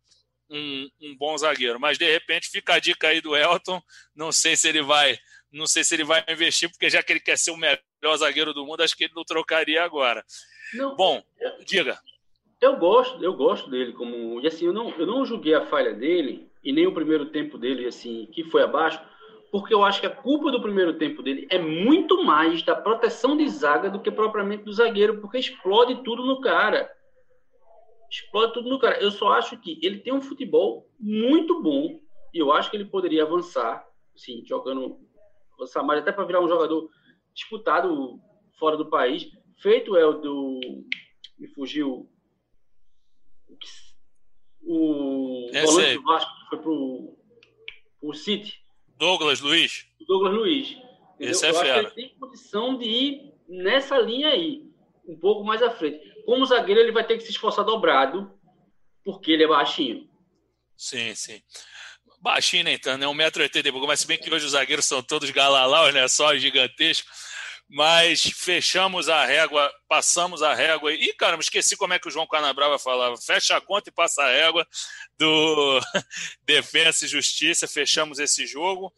um, um bom zagueiro. Mas de repente fica a dica aí do Elton. Não sei se ele vai, não sei se ele vai investir, porque já que ele quer ser o melhor zagueiro do mundo, acho que ele não trocaria agora. Não, bom, diga. Eu gosto, eu gosto dele como e assim eu não eu não julguei a falha dele e nem o primeiro tempo dele assim que foi abaixo, porque eu acho que a culpa do primeiro tempo dele é muito mais da proteção de zaga do que propriamente do zagueiro, porque explode tudo no cara. Explode tudo no cara. Eu só acho que ele tem um futebol muito bom e eu acho que ele poderia avançar, assim, jogando avançar mais até para virar um jogador disputado fora do país. Feito é o do me fugiu o é volante do Vasco foi pro, pro City. Douglas Luiz. Douglas Luiz. Entendeu? Esse é Eu fera. acho que ele tem condição de ir nessa linha aí, um pouco mais à frente. Como zagueiro, ele vai ter que se esforçar dobrado, porque ele é baixinho. Sim, sim. baixinho nem tanto, né? 1,80m pouco, mas se bem que hoje os zagueiros são todos galalaus, né? Só gigantescos. Mas fechamos a régua, passamos a régua. E, caramba, esqueci como é que o João Canabrava falava. Fecha a conta e passa a régua do Defesa e Justiça. Fechamos esse jogo.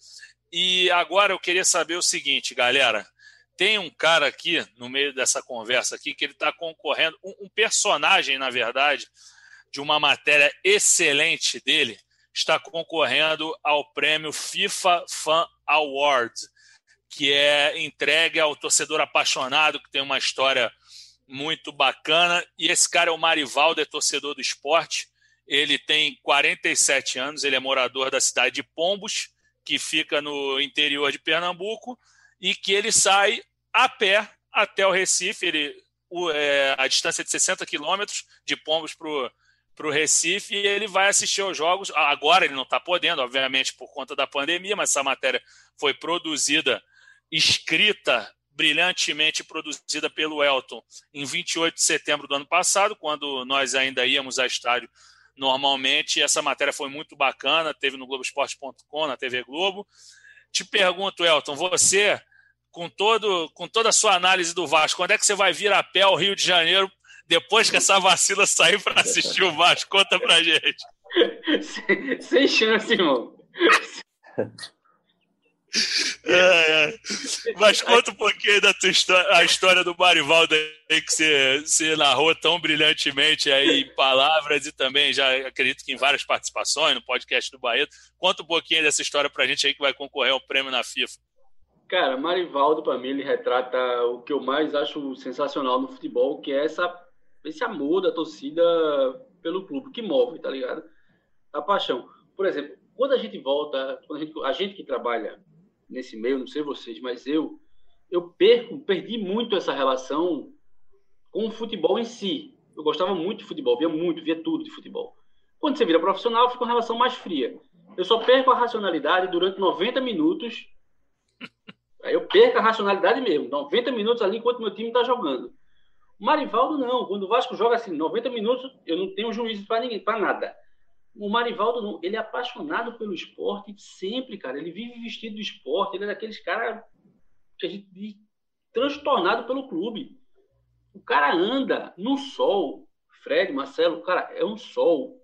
E agora eu queria saber o seguinte, galera. Tem um cara aqui no meio dessa conversa aqui que ele está concorrendo, um, um personagem, na verdade, de uma matéria excelente dele, está concorrendo ao prêmio FIFA Fan Award, que é entregue ao torcedor apaixonado, que tem uma história muito bacana. E esse cara é o Marivaldo, é torcedor do esporte. Ele tem 47 anos, ele é morador da cidade de Pombos, que fica no interior de Pernambuco, e que ele sai a pé até o Recife. Ele, o, é, a distância é de 60 quilômetros de Pombos para o Recife e ele vai assistir aos jogos. Agora ele não está podendo, obviamente, por conta da pandemia, mas essa matéria foi produzida, escrita brilhantemente produzida pelo Elton em 28 de setembro do ano passado, quando nós ainda íamos a estádio normalmente. Essa matéria foi muito bacana, teve no Globoesporte.com, na TV Globo. Te pergunto, Elton, você, com, todo, com toda a sua análise do Vasco, quando é que você vai vir a pé ao Rio de Janeiro depois que essa vacila sair para assistir o Vasco? Conta pra gente. sem, sem chance, irmão. É, é. Mas conta um pouquinho da tua história, a história do Marivaldo aí que você, você narrou tão brilhantemente aí em palavras e também já acredito que em várias participações no podcast do Barreto. Conta um pouquinho dessa história pra gente aí que vai concorrer ao prêmio na FIFA. Cara, Marivaldo, para mim, ele retrata o que eu mais acho sensacional no futebol, que é essa esse amor da torcida pelo clube, que move, tá ligado? A paixão. Por exemplo, quando a gente volta, a gente, a gente que trabalha nesse meio, não sei vocês, mas eu, eu perco, perdi muito essa relação com o futebol em si. Eu gostava muito de futebol, via muito, via tudo de futebol. Quando você vira profissional, fica uma relação mais fria. Eu só perco a racionalidade durante 90 minutos. Aí eu perco a racionalidade mesmo, 90 minutos ali enquanto meu time está jogando. O Marivaldo não. Quando o Vasco joga assim 90 minutos, eu não tenho juízo para ninguém, para nada. O Marivaldo não. Ele é apaixonado pelo esporte sempre, cara. Ele vive vestido do esporte. Ele é daqueles caras que a gente transtornado pelo clube. O cara anda no sol. Fred, Marcelo, cara, é um sol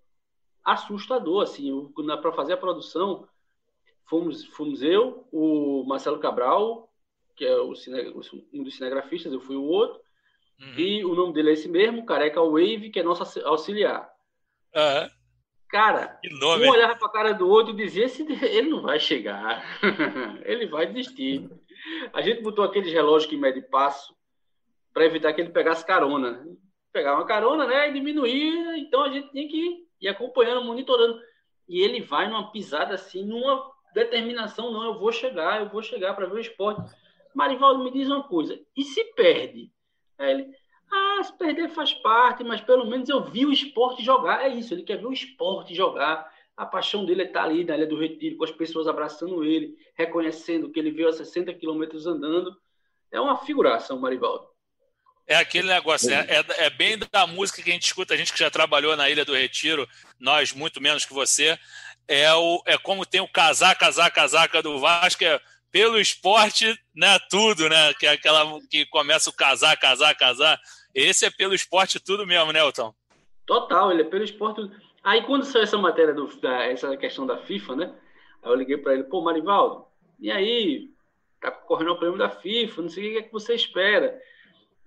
assustador, assim. Para fazer a produção, fomos, fomos eu, o Marcelo Cabral, que é o cine, um dos cinegrafistas, eu fui o outro, Uhum. E o nome dele é esse mesmo, Careca Wave, que é nosso auxiliar. Uhum. Cara, um olhava para a cara do outro e dizia: ele não vai chegar, ele vai desistir. A gente botou aqueles relógios que mede passo para evitar que ele pegasse carona. Pegar uma carona, né? E diminuir, então a gente tinha que ir acompanhando, monitorando. E ele vai numa pisada assim, numa determinação: não, eu vou chegar, eu vou chegar para ver o esporte. Marivaldo, me diz uma coisa: e se perde? Aí ele, ah, se perder faz parte, mas pelo menos eu vi o esporte jogar. É isso, ele quer ver o esporte jogar. A paixão dele é estar ali na Ilha do Retiro, com as pessoas abraçando ele, reconhecendo que ele veio a 60 quilômetros andando. É uma figuração, Marivaldo. É aquele negócio, é, é, é, bem da música que a gente escuta, a gente que já trabalhou na Ilha do Retiro, nós muito menos que você, é, o, é como tem o casaca, casaca, casaca do Vasco, é pelo esporte, né, tudo, né? Que é aquela que começa o casar, casar, casar. Esse é pelo esporte tudo mesmo, né, Elton? Total, ele é pelo esporte. Aí quando saiu essa matéria do, da, essa questão da FIFA, né? Aí eu liguei para ele, pô, Marivaldo, e aí? Tá correndo o prêmio da FIFA, não sei o que é que você espera.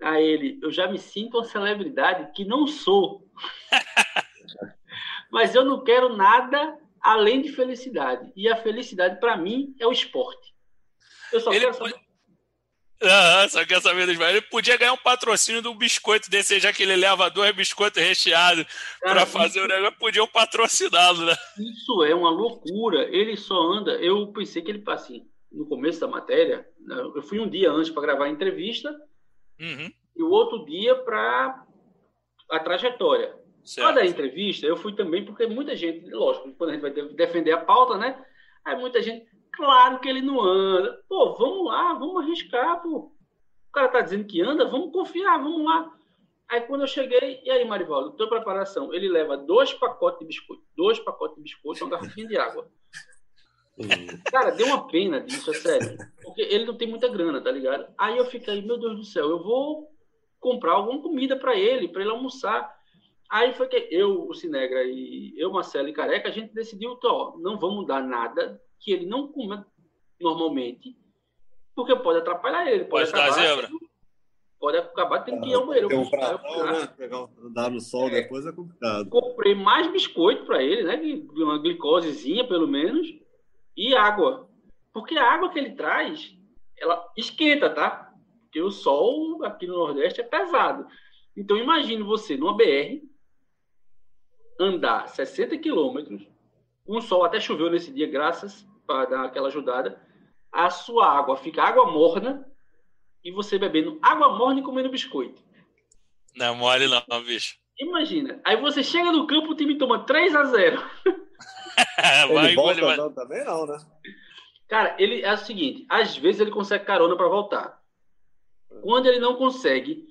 Aí ele, eu já me sinto uma celebridade que não sou. Mas eu não quero nada além de felicidade. E a felicidade, para mim, é o esporte. Eu só ele quero saber. Uhum, só quer saber dos Ele podia ganhar um patrocínio um biscoito desse, já que ele leva dois biscoitos recheados para fazer o negócio, podiam patrociná-lo, né? Isso é uma loucura. Ele só anda. Eu pensei que ele, assim, no começo da matéria, né, eu fui um dia antes para gravar a entrevista uhum. e o outro dia para a trajetória. Para dar entrevista, eu fui também, porque muita gente, lógico, quando a gente vai defender a pauta, né? Aí muita gente, Claro que ele não anda. Pô, vamos lá, vamos arriscar, pô. O cara tá dizendo que anda, vamos confiar, vamos lá. Aí quando eu cheguei, e aí, Marivaldo, tua preparação? Ele leva dois pacotes de biscoito, dois pacotes de biscoito e uma garrafinha de água. Cara, deu uma pena disso, é sério. Porque ele não tem muita grana, tá ligado? Aí eu fiquei, meu Deus do céu, eu vou comprar alguma comida para ele, para ele almoçar. Aí foi que eu, o Sinegra e eu, Marcelo e Careca, a gente decidiu, ó, não vamos dar nada que ele não coma normalmente, porque pode atrapalhar ele, pode, pode acabar, zebra. Pode acabar tendo que ir ao banheiro. Tem um pratão, né? Pegar, dar no sol é, depois é complicado. Comprei mais biscoito para ele, né? Uma glicosezinha, pelo menos, e água. Porque a água que ele traz, ela esquenta, tá? Porque o sol aqui no Nordeste é pesado. Então imagine você numa BR andar 60 quilômetros, um sol até choveu nesse dia, graças para dar aquela ajudada, a sua água fica água morna e você bebendo água morna e comendo biscoito. Não é mole não, bicho. Imagina. Aí você chega no campo, o time toma 3 a 0 vai, ele volta vai... não, também não, né? Cara, ele é o seguinte, às vezes ele consegue carona para voltar. Quando ele não consegue,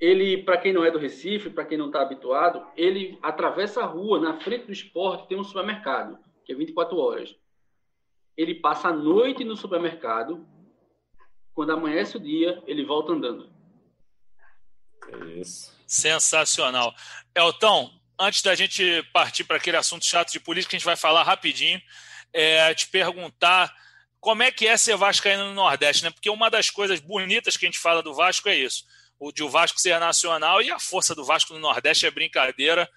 ele, para quem não é do Recife, para quem não está habituado, ele atravessa a rua, na frente do esporte tem um supermercado, que é 24 horas. Ele passa a noite no supermercado, quando amanhece o dia, ele volta andando. Isso. Sensacional. Elton, antes da gente partir para aquele assunto chato de política, a gente vai falar rapidinho, é, te perguntar como é que é ser vascaíno no Nordeste, né? Porque uma das coisas bonitas que a gente fala do Vasco é isso, o de o Vasco ser nacional e a força do Vasco no Nordeste é brincadeira,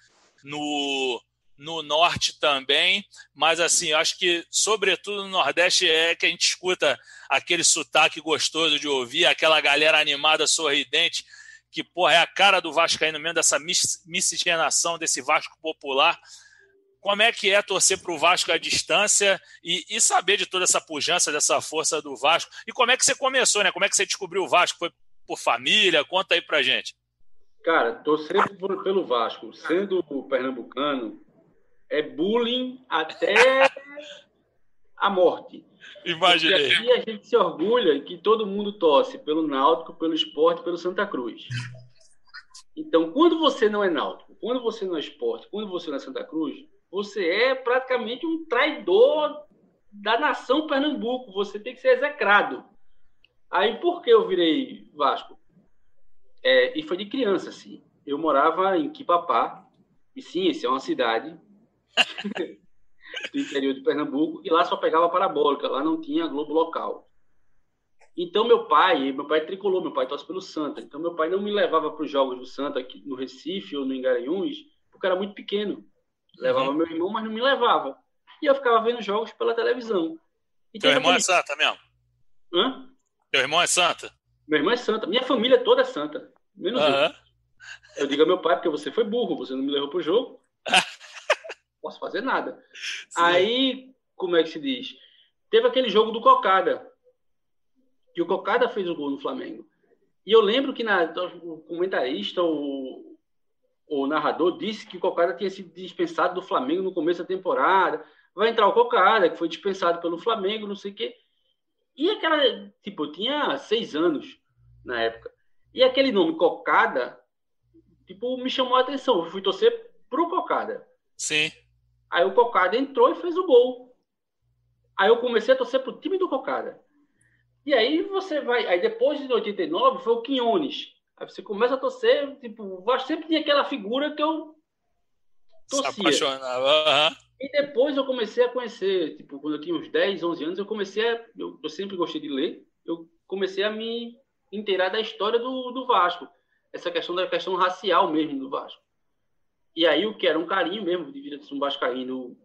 no, no Norte também, mas assim, eu acho que sobretudo no Nordeste é que a gente escuta aquele sotaque gostoso de ouvir, aquela galera animada, sorridente, que porra, é a cara do Vascaíno mesmo, dessa miscigenação desse Vasco popular. Como é que é torcer para o Vasco à distância e, e, saber de toda essa pujança, dessa força do Vasco? E como é que você começou, né? Como é que você descobriu o Vasco? Foi por família? Conta aí pra gente. Cara, torcer pelo Vasco, sendo pernambucano, é bullying até a morte. Imaginei. Porque aqui a gente se orgulha que todo mundo torce pelo Náutico, pelo Esporte, pelo Santa Cruz. Então, quando você não é Náutico, quando você não é Esporte, quando você não é Santa Cruz, você é praticamente um traidor da nação Pernambuco. Você tem que ser execrado. Aí, por que eu virei Vasco? É, e foi de criança, assim. Eu morava em Quipapá, e sim, esse é uma cidade do interior de Pernambuco, e lá só pegava parabólica, lá não tinha Globo local. Então, meu pai, meu pai tricolou, meu pai torce pelo Santa. Então, meu pai não me levava para os jogos do Santa aqui no Recife ou no Engaranhuns, porque era muito pequeno. Levava uhum. meu irmão, mas não me levava. E eu ficava vendo jogos pela televisão. E Teu irmão é Santa mesmo? Hã? Teu irmão é Santa? Meu irmão é Santa. Minha família toda é Santa. Menos uhum. eu. Eu digo ao meu pai, porque você foi burro, você não me levou pro jogo. posso fazer nada. Sim. Aí, como é que se diz? Teve aquele jogo do Cocada, que o Cocada fez o gol no Flamengo. E eu lembro que na, o comentarista, o, o narrador, disse que o Cocada tinha sido dispensado do Flamengo no começo da temporada. Vai entrar o Cocada, que foi dispensado pelo Flamengo, não sei o quê. E aquela, tipo, eu tinha seis anos na época. E aquele nome Cocada, tipo, me chamou a atenção. Eu fui torcer pro Cocada. Sim. Aí o Cocada entrou e fez o gol. Aí eu comecei a torcer pro time do Cocada. E aí você vai. Aí depois de 89 foi o Quinones. Aí você começa a torcer, tipo, sempre tinha aquela figura que eu torcia. Se apaixonava. Uhum. E depois eu comecei a conhecer, tipo, quando eu tinha uns 10, 11 anos, eu comecei a. Eu, eu sempre gostei de ler, eu comecei a me inteirar da história do, do Vasco. Essa questão da questão racial mesmo do Vasco. E aí o que era um carinho mesmo, de vida de um Vascaíno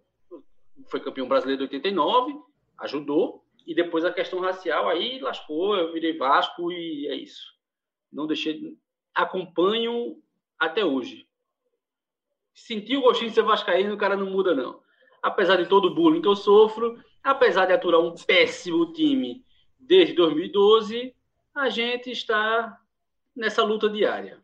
foi campeão brasileiro de 89, ajudou, e depois a questão racial aí lascou, eu virei Vasco e é isso. Não deixei. Acompanho até hoje. Senti o gostinho de ser Vascaíno, o cara não muda, não. Apesar de todo o bullying que eu sofro, apesar de aturar um péssimo time desde 2012, a gente está nessa luta diária.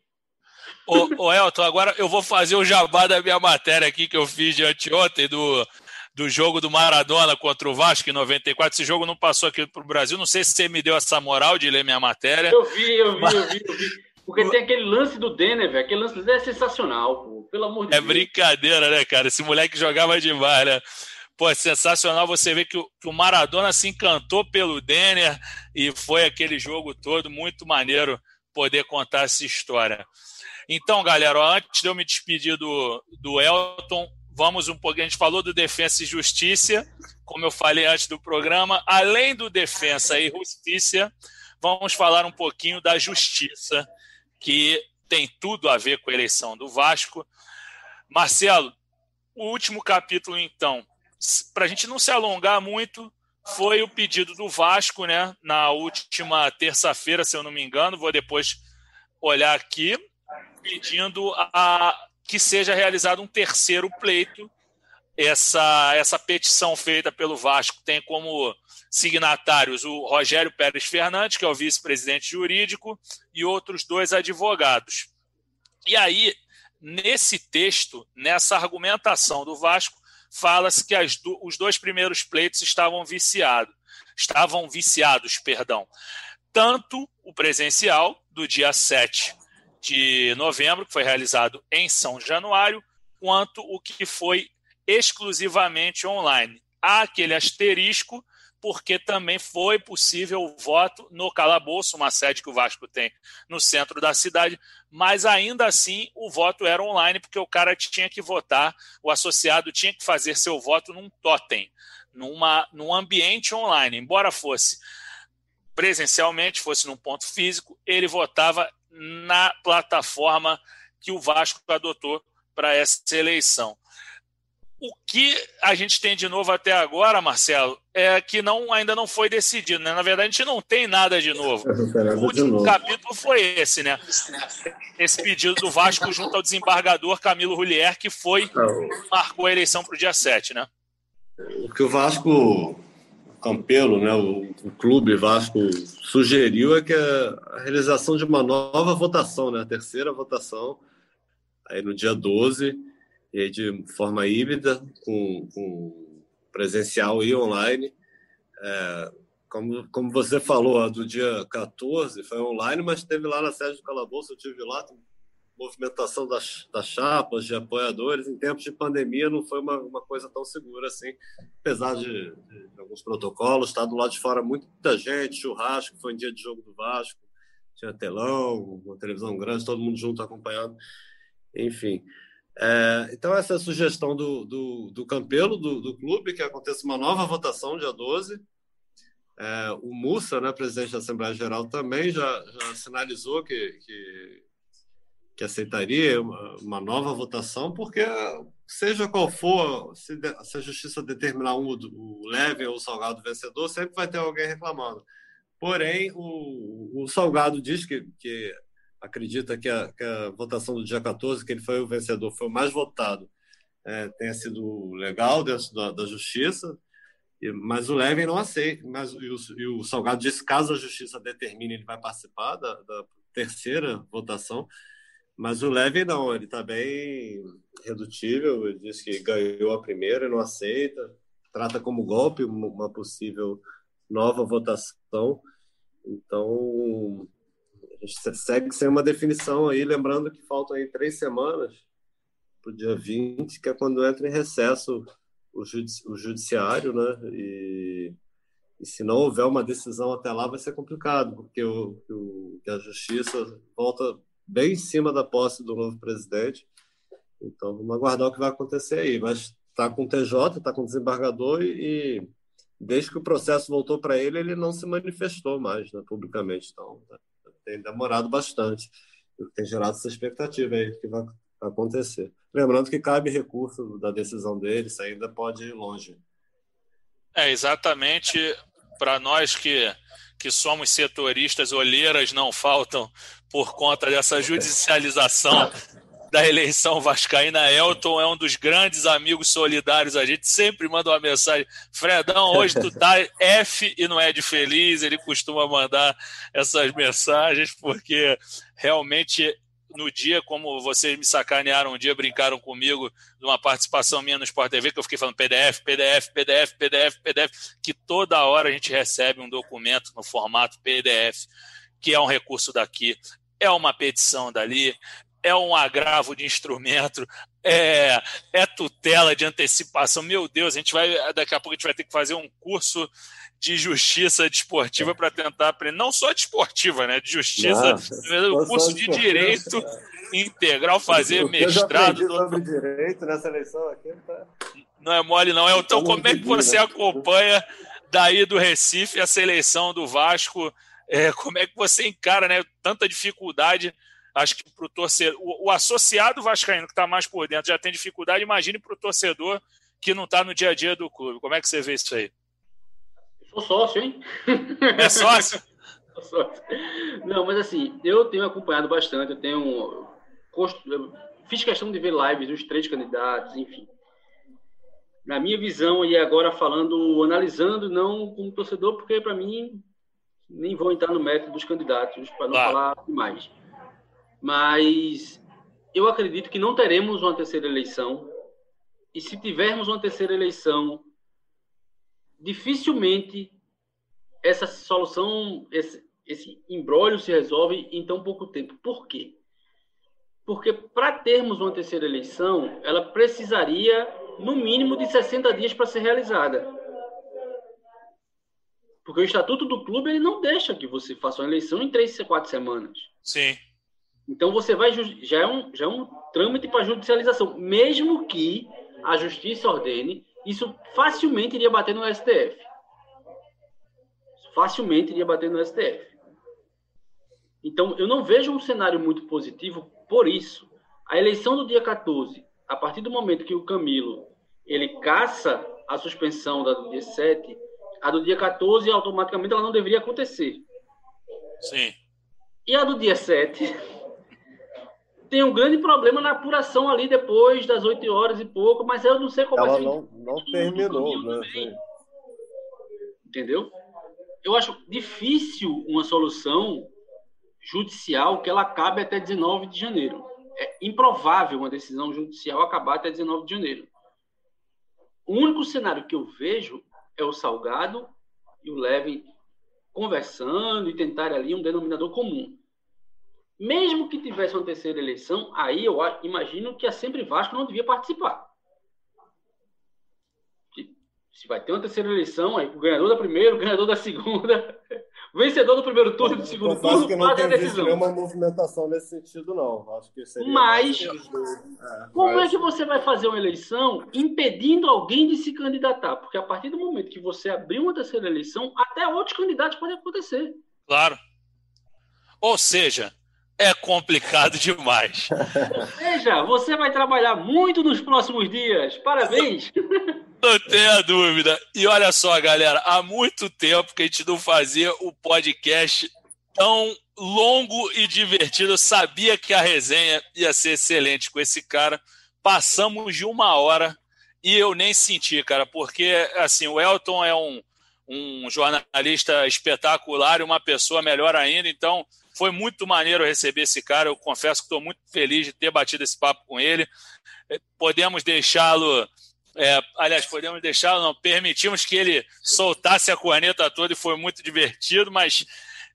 Ô, ô, Elton, agora eu vou fazer o jabá da minha matéria aqui que eu fiz de anteontem do, do jogo do Maradona contra o Vasco em 94. Esse jogo não passou aqui para o Brasil. Não sei se você me deu essa moral de ler minha matéria. Eu vi, eu vi, mas... eu vi, eu vi. Porque tem aquele lance do Denner, velho. Aquele lance do Denner é sensacional, pô. Pelo amor de é Deus. É brincadeira, né, cara? Esse moleque jogava demais, né? Pô, é sensacional você ver que o, que o Maradona se encantou pelo Denner e foi aquele jogo todo muito maneiro poder contar essa história. Então, galera, ó, antes de eu me despedir do, do Elton, vamos um pouquinho. A gente falou do Defensa e Justiça, como eu falei antes do programa. Além do Defensa e Justiça, vamos falar um pouquinho da Justiça, que tem tudo a ver com a eleição do Vasco. Marcelo, o último capítulo, então, para a gente não se alongar muito, foi o pedido do Vasco, né? Na última terça-feira, se eu não me engano, vou depois olhar aqui, pedindo a, que seja realizado um terceiro pleito. Essa, essa petição feita pelo Vasco tem como signatários o Rogério Pérez Fernandes, que é o vice-presidente jurídico, e outros dois advogados. E aí, nesse texto, nessa argumentação do Vasco, fala-se que do, os dois primeiros pleitos estavam viciados, estavam viciados, perdão. Tanto o presencial do dia 7 de novembro, que foi realizado em São Januário, quanto o que foi exclusivamente online. Há aquele asterisco porque também foi possível o voto no calabouço, uma sede que o Vasco tem no centro da cidade, mas ainda assim o voto era online, porque o cara tinha que votar, o associado tinha que fazer seu voto num totem, numa, num ambiente online. Embora fosse presencialmente, fosse num ponto físico, ele votava na plataforma que o Vasco adotou para essa eleição. O que a gente tem de novo até agora, Marcelo, é que não, ainda não foi decidido. Né? Na verdade, a gente não tem nada de novo. O último capítulo foi esse, né? Esse pedido do Vasco junto ao desembargador Camilo Rulier, que foi marcou a eleição para o dia 7, né? O que o Vasco Campelo, né, o, o, clube Vasco sugeriu é que a, a, realização de uma nova votação, né, a terceira votação, aí no dia 12, e de forma híbrida, com, com presencial e online. É, como, como você falou, a do dia 14 foi online, mas teve lá na sede do Calabouço, eu tive lá, movimentação das, das chapas, de apoiadores. Em tempos de pandemia, não foi uma, uma coisa tão segura assim, apesar de, de, alguns protocolos. Está do lado de fora muita gente, churrasco, foi um dia de jogo do Vasco, tinha telão, uma televisão grande, todo mundo junto acompanhando. Enfim, é, então, essa é a sugestão do, do, do Campelo, do, do, clube, que aconteça uma nova votação dia 12. É, o Mussa, né, presidente da Assembleia Geral, também já, já sinalizou que, que, que aceitaria uma, uma, nova votação, porque, seja qual for, se, se a justiça determinar um, o leve ou o salgado vencedor, sempre vai ter alguém reclamando. Porém, o, o Salgado diz que, que acredita que a, que a, votação do dia 14, que ele foi o vencedor, foi o mais votado, é, tenha sido legal dentro da, da justiça, e, mas o Levin não aceita. Mas, e, o, e o Salgado disse caso a justiça determine, ele vai participar da, da terceira votação, mas o Levin não, ele está bem redutível, ele disse que ganhou a primeira e não aceita, trata como golpe uma possível nova votação. Então, a gente segue sem uma definição aí, lembrando que faltam aí três semanas para o dia 20, que é quando entra em recesso o, judici o judiciário, né? E, e, se não houver uma decisão até lá, vai ser complicado, porque o, o, a justiça volta bem em cima da posse do novo presidente. Então, vamos aguardar o que vai acontecer aí. Mas está com o TJ, está com o desembargador e, e, desde que o processo voltou para ele, ele não se manifestou mais né, publicamente. Então, tá tem demorado bastante. Tem gerado essa expectativa aí que vai acontecer. Lembrando que cabe recurso da decisão deles, ainda pode ir longe. É, exatamente. Para nós que, que somos setoristas, olheiras não faltam por conta dessa judicialização da eleição vascaína, Elton é um dos grandes amigos solidários. A gente sempre manda uma mensagem: Fredão, hoje tu tá F e não é de feliz. Ele costuma mandar essas mensagens, porque realmente no dia, como vocês me sacanearam um dia, brincaram comigo de uma participação minha no Sport TV, que eu fiquei falando PDF, PDF, PDF, PDF, PDF, que toda hora a gente recebe um documento no formato PDF, que é um recurso daqui é uma petição dali, é um agravo de instrumento, é, é tutela de antecipação. Meu Deus, a gente vai daqui a pouco a gente vai ter que fazer um curso de justiça desportiva para tentar aprender, não só desportiva, né? De justiça, o curso de direito integral, fazer mestrado. Eu sobre direito nessa eleição aqui. Tá... Não é mole, não. Então, como é que você né? acompanha daí do Recife a seleção do Vasco? É, como é que você encara né, tanta dificuldade? Acho que para o torcedor, o associado vascaíno que está mais por dentro já tem dificuldade. Imagine para o torcedor que não está no dia a dia do clube. Como é que você vê isso aí? Sou sócio, hein? É sócio? Sou sócio. Não, mas assim, eu tenho acompanhado bastante, eu tenho. Eu fiz questão de ver lives dos três candidatos, enfim. Na minha visão, e agora falando, analisando, não como torcedor, porque para mim nem vou entrar no mérito dos candidatos, para não claro. falar demais. Mas eu acredito que não teremos uma terceira eleição. E se tivermos uma terceira eleição, dificilmente essa solução, esse, esse embrólio se resolve em tão pouco tempo. Por quê? Porque para termos uma terceira eleição, ela precisaria, no mínimo, de 60 dias para ser realizada. Porque o estatuto do clube ele não deixa que você faça uma eleição em três, quatro semanas. Sim. Então você vai já é um já é um trâmite para judicialização, mesmo que a justiça ordene isso facilmente iria bater no STF. Facilmente iria bater no STF. Então, eu não vejo um cenário muito positivo por isso. A eleição do dia 14, a partir do momento que o Camilo ele caça a suspensão da do dia 7, a do dia 14 automaticamente ela não deveria acontecer. Sim. E a do dia 7 tem um grande problema na apuração ali depois das 8 horas e pouco, mas eu não sei como Ela não, não terminou, né? Entendeu? Eu acho difícil uma solução judicial que ela acabe até 19 de janeiro. É improvável uma decisão judicial acabar até 19 de janeiro. O único cenário que eu vejo é o Salgado e o Levin conversando e tentar ali um denominador comum. Mesmo que tivesse uma terceira eleição, aí eu imagino que a Sempre Vasco não devia participar. Se vai ter uma terceira eleição, aí o ganhador da primeira, o ganhador da segunda, o vencedor do primeiro turno e do segundo turno que não tem a decisão. nenhuma movimentação nesse sentido, não. Acho que seria mas, é, como mas... é que você vai fazer uma eleição impedindo alguém de se candidatar? Porque a partir do momento que você abrir uma terceira eleição, até outros candidatos podem acontecer. Claro. Ou seja, é complicado demais. Veja, você vai trabalhar muito nos próximos dias. Parabéns! Não tenha dúvida. E olha só, galera, há muito tempo que a gente não fazia o podcast tão longo e divertido. Eu sabia que a resenha ia ser excelente com esse cara. Passamos de uma hora e eu nem senti, cara, porque assim, o Elton é um, um jornalista espetacular e uma pessoa melhor ainda, então foi muito maneiro receber esse cara. Eu confesso que estou muito feliz de ter batido esse papo com ele. É, podemos deixá-lo. É, aliás, podemos deixá-lo, não. Permitimos que ele soltasse a corneta toda e foi muito divertido, mas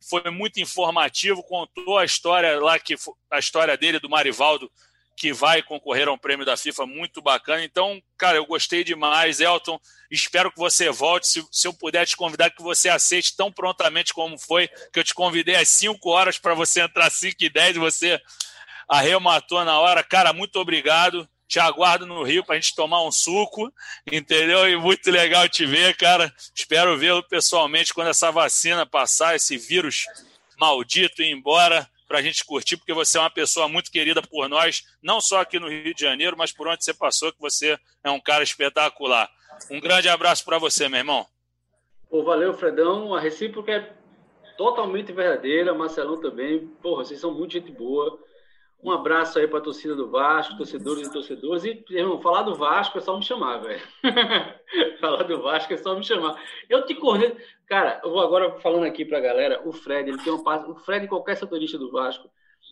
foi muito informativo. Contou a história lá, que a história dele, do Marivaldo, que vai concorrer a um prêmio da FIFA muito bacana. Então, cara, eu gostei demais. Elton, espero que você volte. Se, se eu puder te convidar, que você aceite tão prontamente como foi, que eu te convidei às 5 horas para você entrar às 5 e 10 e você arrematou na hora. Cara, muito obrigado. Te aguardo no Rio para a gente tomar um suco, entendeu? E muito legal te ver, cara. Espero vê-lo pessoalmente quando essa vacina passar, esse vírus maldito ir embora para a gente curtir, porque você é uma pessoa muito querida por nós, não só aqui no Rio de Janeiro, mas por onde você passou, que você é um cara espetacular. Um grande abraço para você, meu irmão. Pô, valeu, Fredão. A recíproca é totalmente verdadeira, Marcelão também. Porra, vocês são muito gente boa. Um abraço aí para a torcida do Vasco, torcedores e torcedores. E, irmão, falar do Vasco é só me chamar, velho. falar do Vasco é só me chamar. Eu te corneto. Cara, eu vou agora falando aqui para a galera. O Fred, ele tem uma O Fred qualquer setorista do Vasco,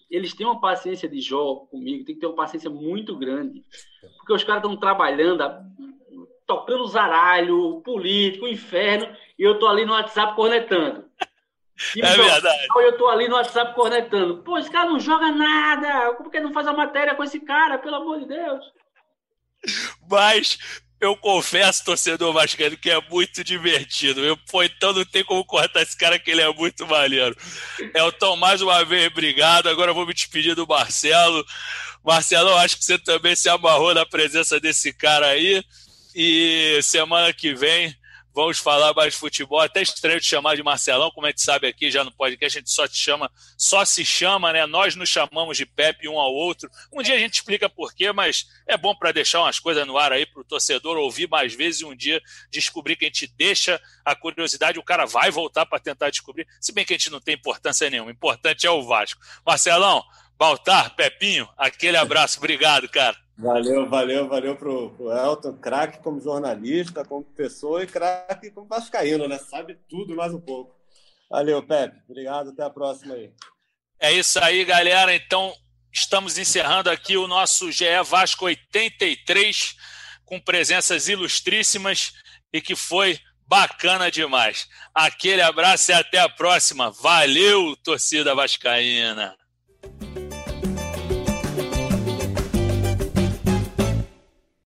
eles têm uma paciência de jogo comigo, tem que ter uma paciência muito grande. Porque os caras estão trabalhando, tocando zaralho, político, inferno, e eu tô ali no WhatsApp cornetando. É verdade. Eu tô ali no WhatsApp cornetando. Pô, esse cara não joga nada. Como que não faz a matéria com esse cara, pelo amor de Deus? Mas eu confesso, torcedor vascaíno, que é muito divertido. Eu, pô, então não tem como cortar esse cara que ele é muito maneiro. Elton, mais uma vez, obrigado. Agora eu vou me despedir do Marcelo. Marcelo, acho que você também se amarrou na presença desse cara aí. E semana que vem Vamos falar mais futebol. Até estranho te chamar de Marcelão, como a gente sabe aqui já no podcast, a gente só te chama, só se chama, né? Nós nos chamamos de Pepe um ao outro. Um dia a gente explica por quê, mas é bom para deixar umas coisas no ar aí para o torcedor ouvir mais vezes e um dia descobrir que a gente deixa a curiosidade, o cara vai voltar para tentar descobrir. Se bem que a gente não tem importância nenhuma. O importante é o Vasco. Marcelão, Baltar, Pepinho, aquele abraço. Obrigado, cara. Valeu, valeu, valeu pro, pro Elton, craque como jornalista, como pessoa e craque como vascaíno, né? Sabe tudo mais um pouco. Valeu, Pepe. Obrigado, até a próxima aí. É isso aí, galera. Então, estamos encerrando aqui o nosso GE Vasco 83 com presenças ilustríssimas e que foi bacana demais. Aquele abraço e até a próxima. Valeu, torcida vascaína.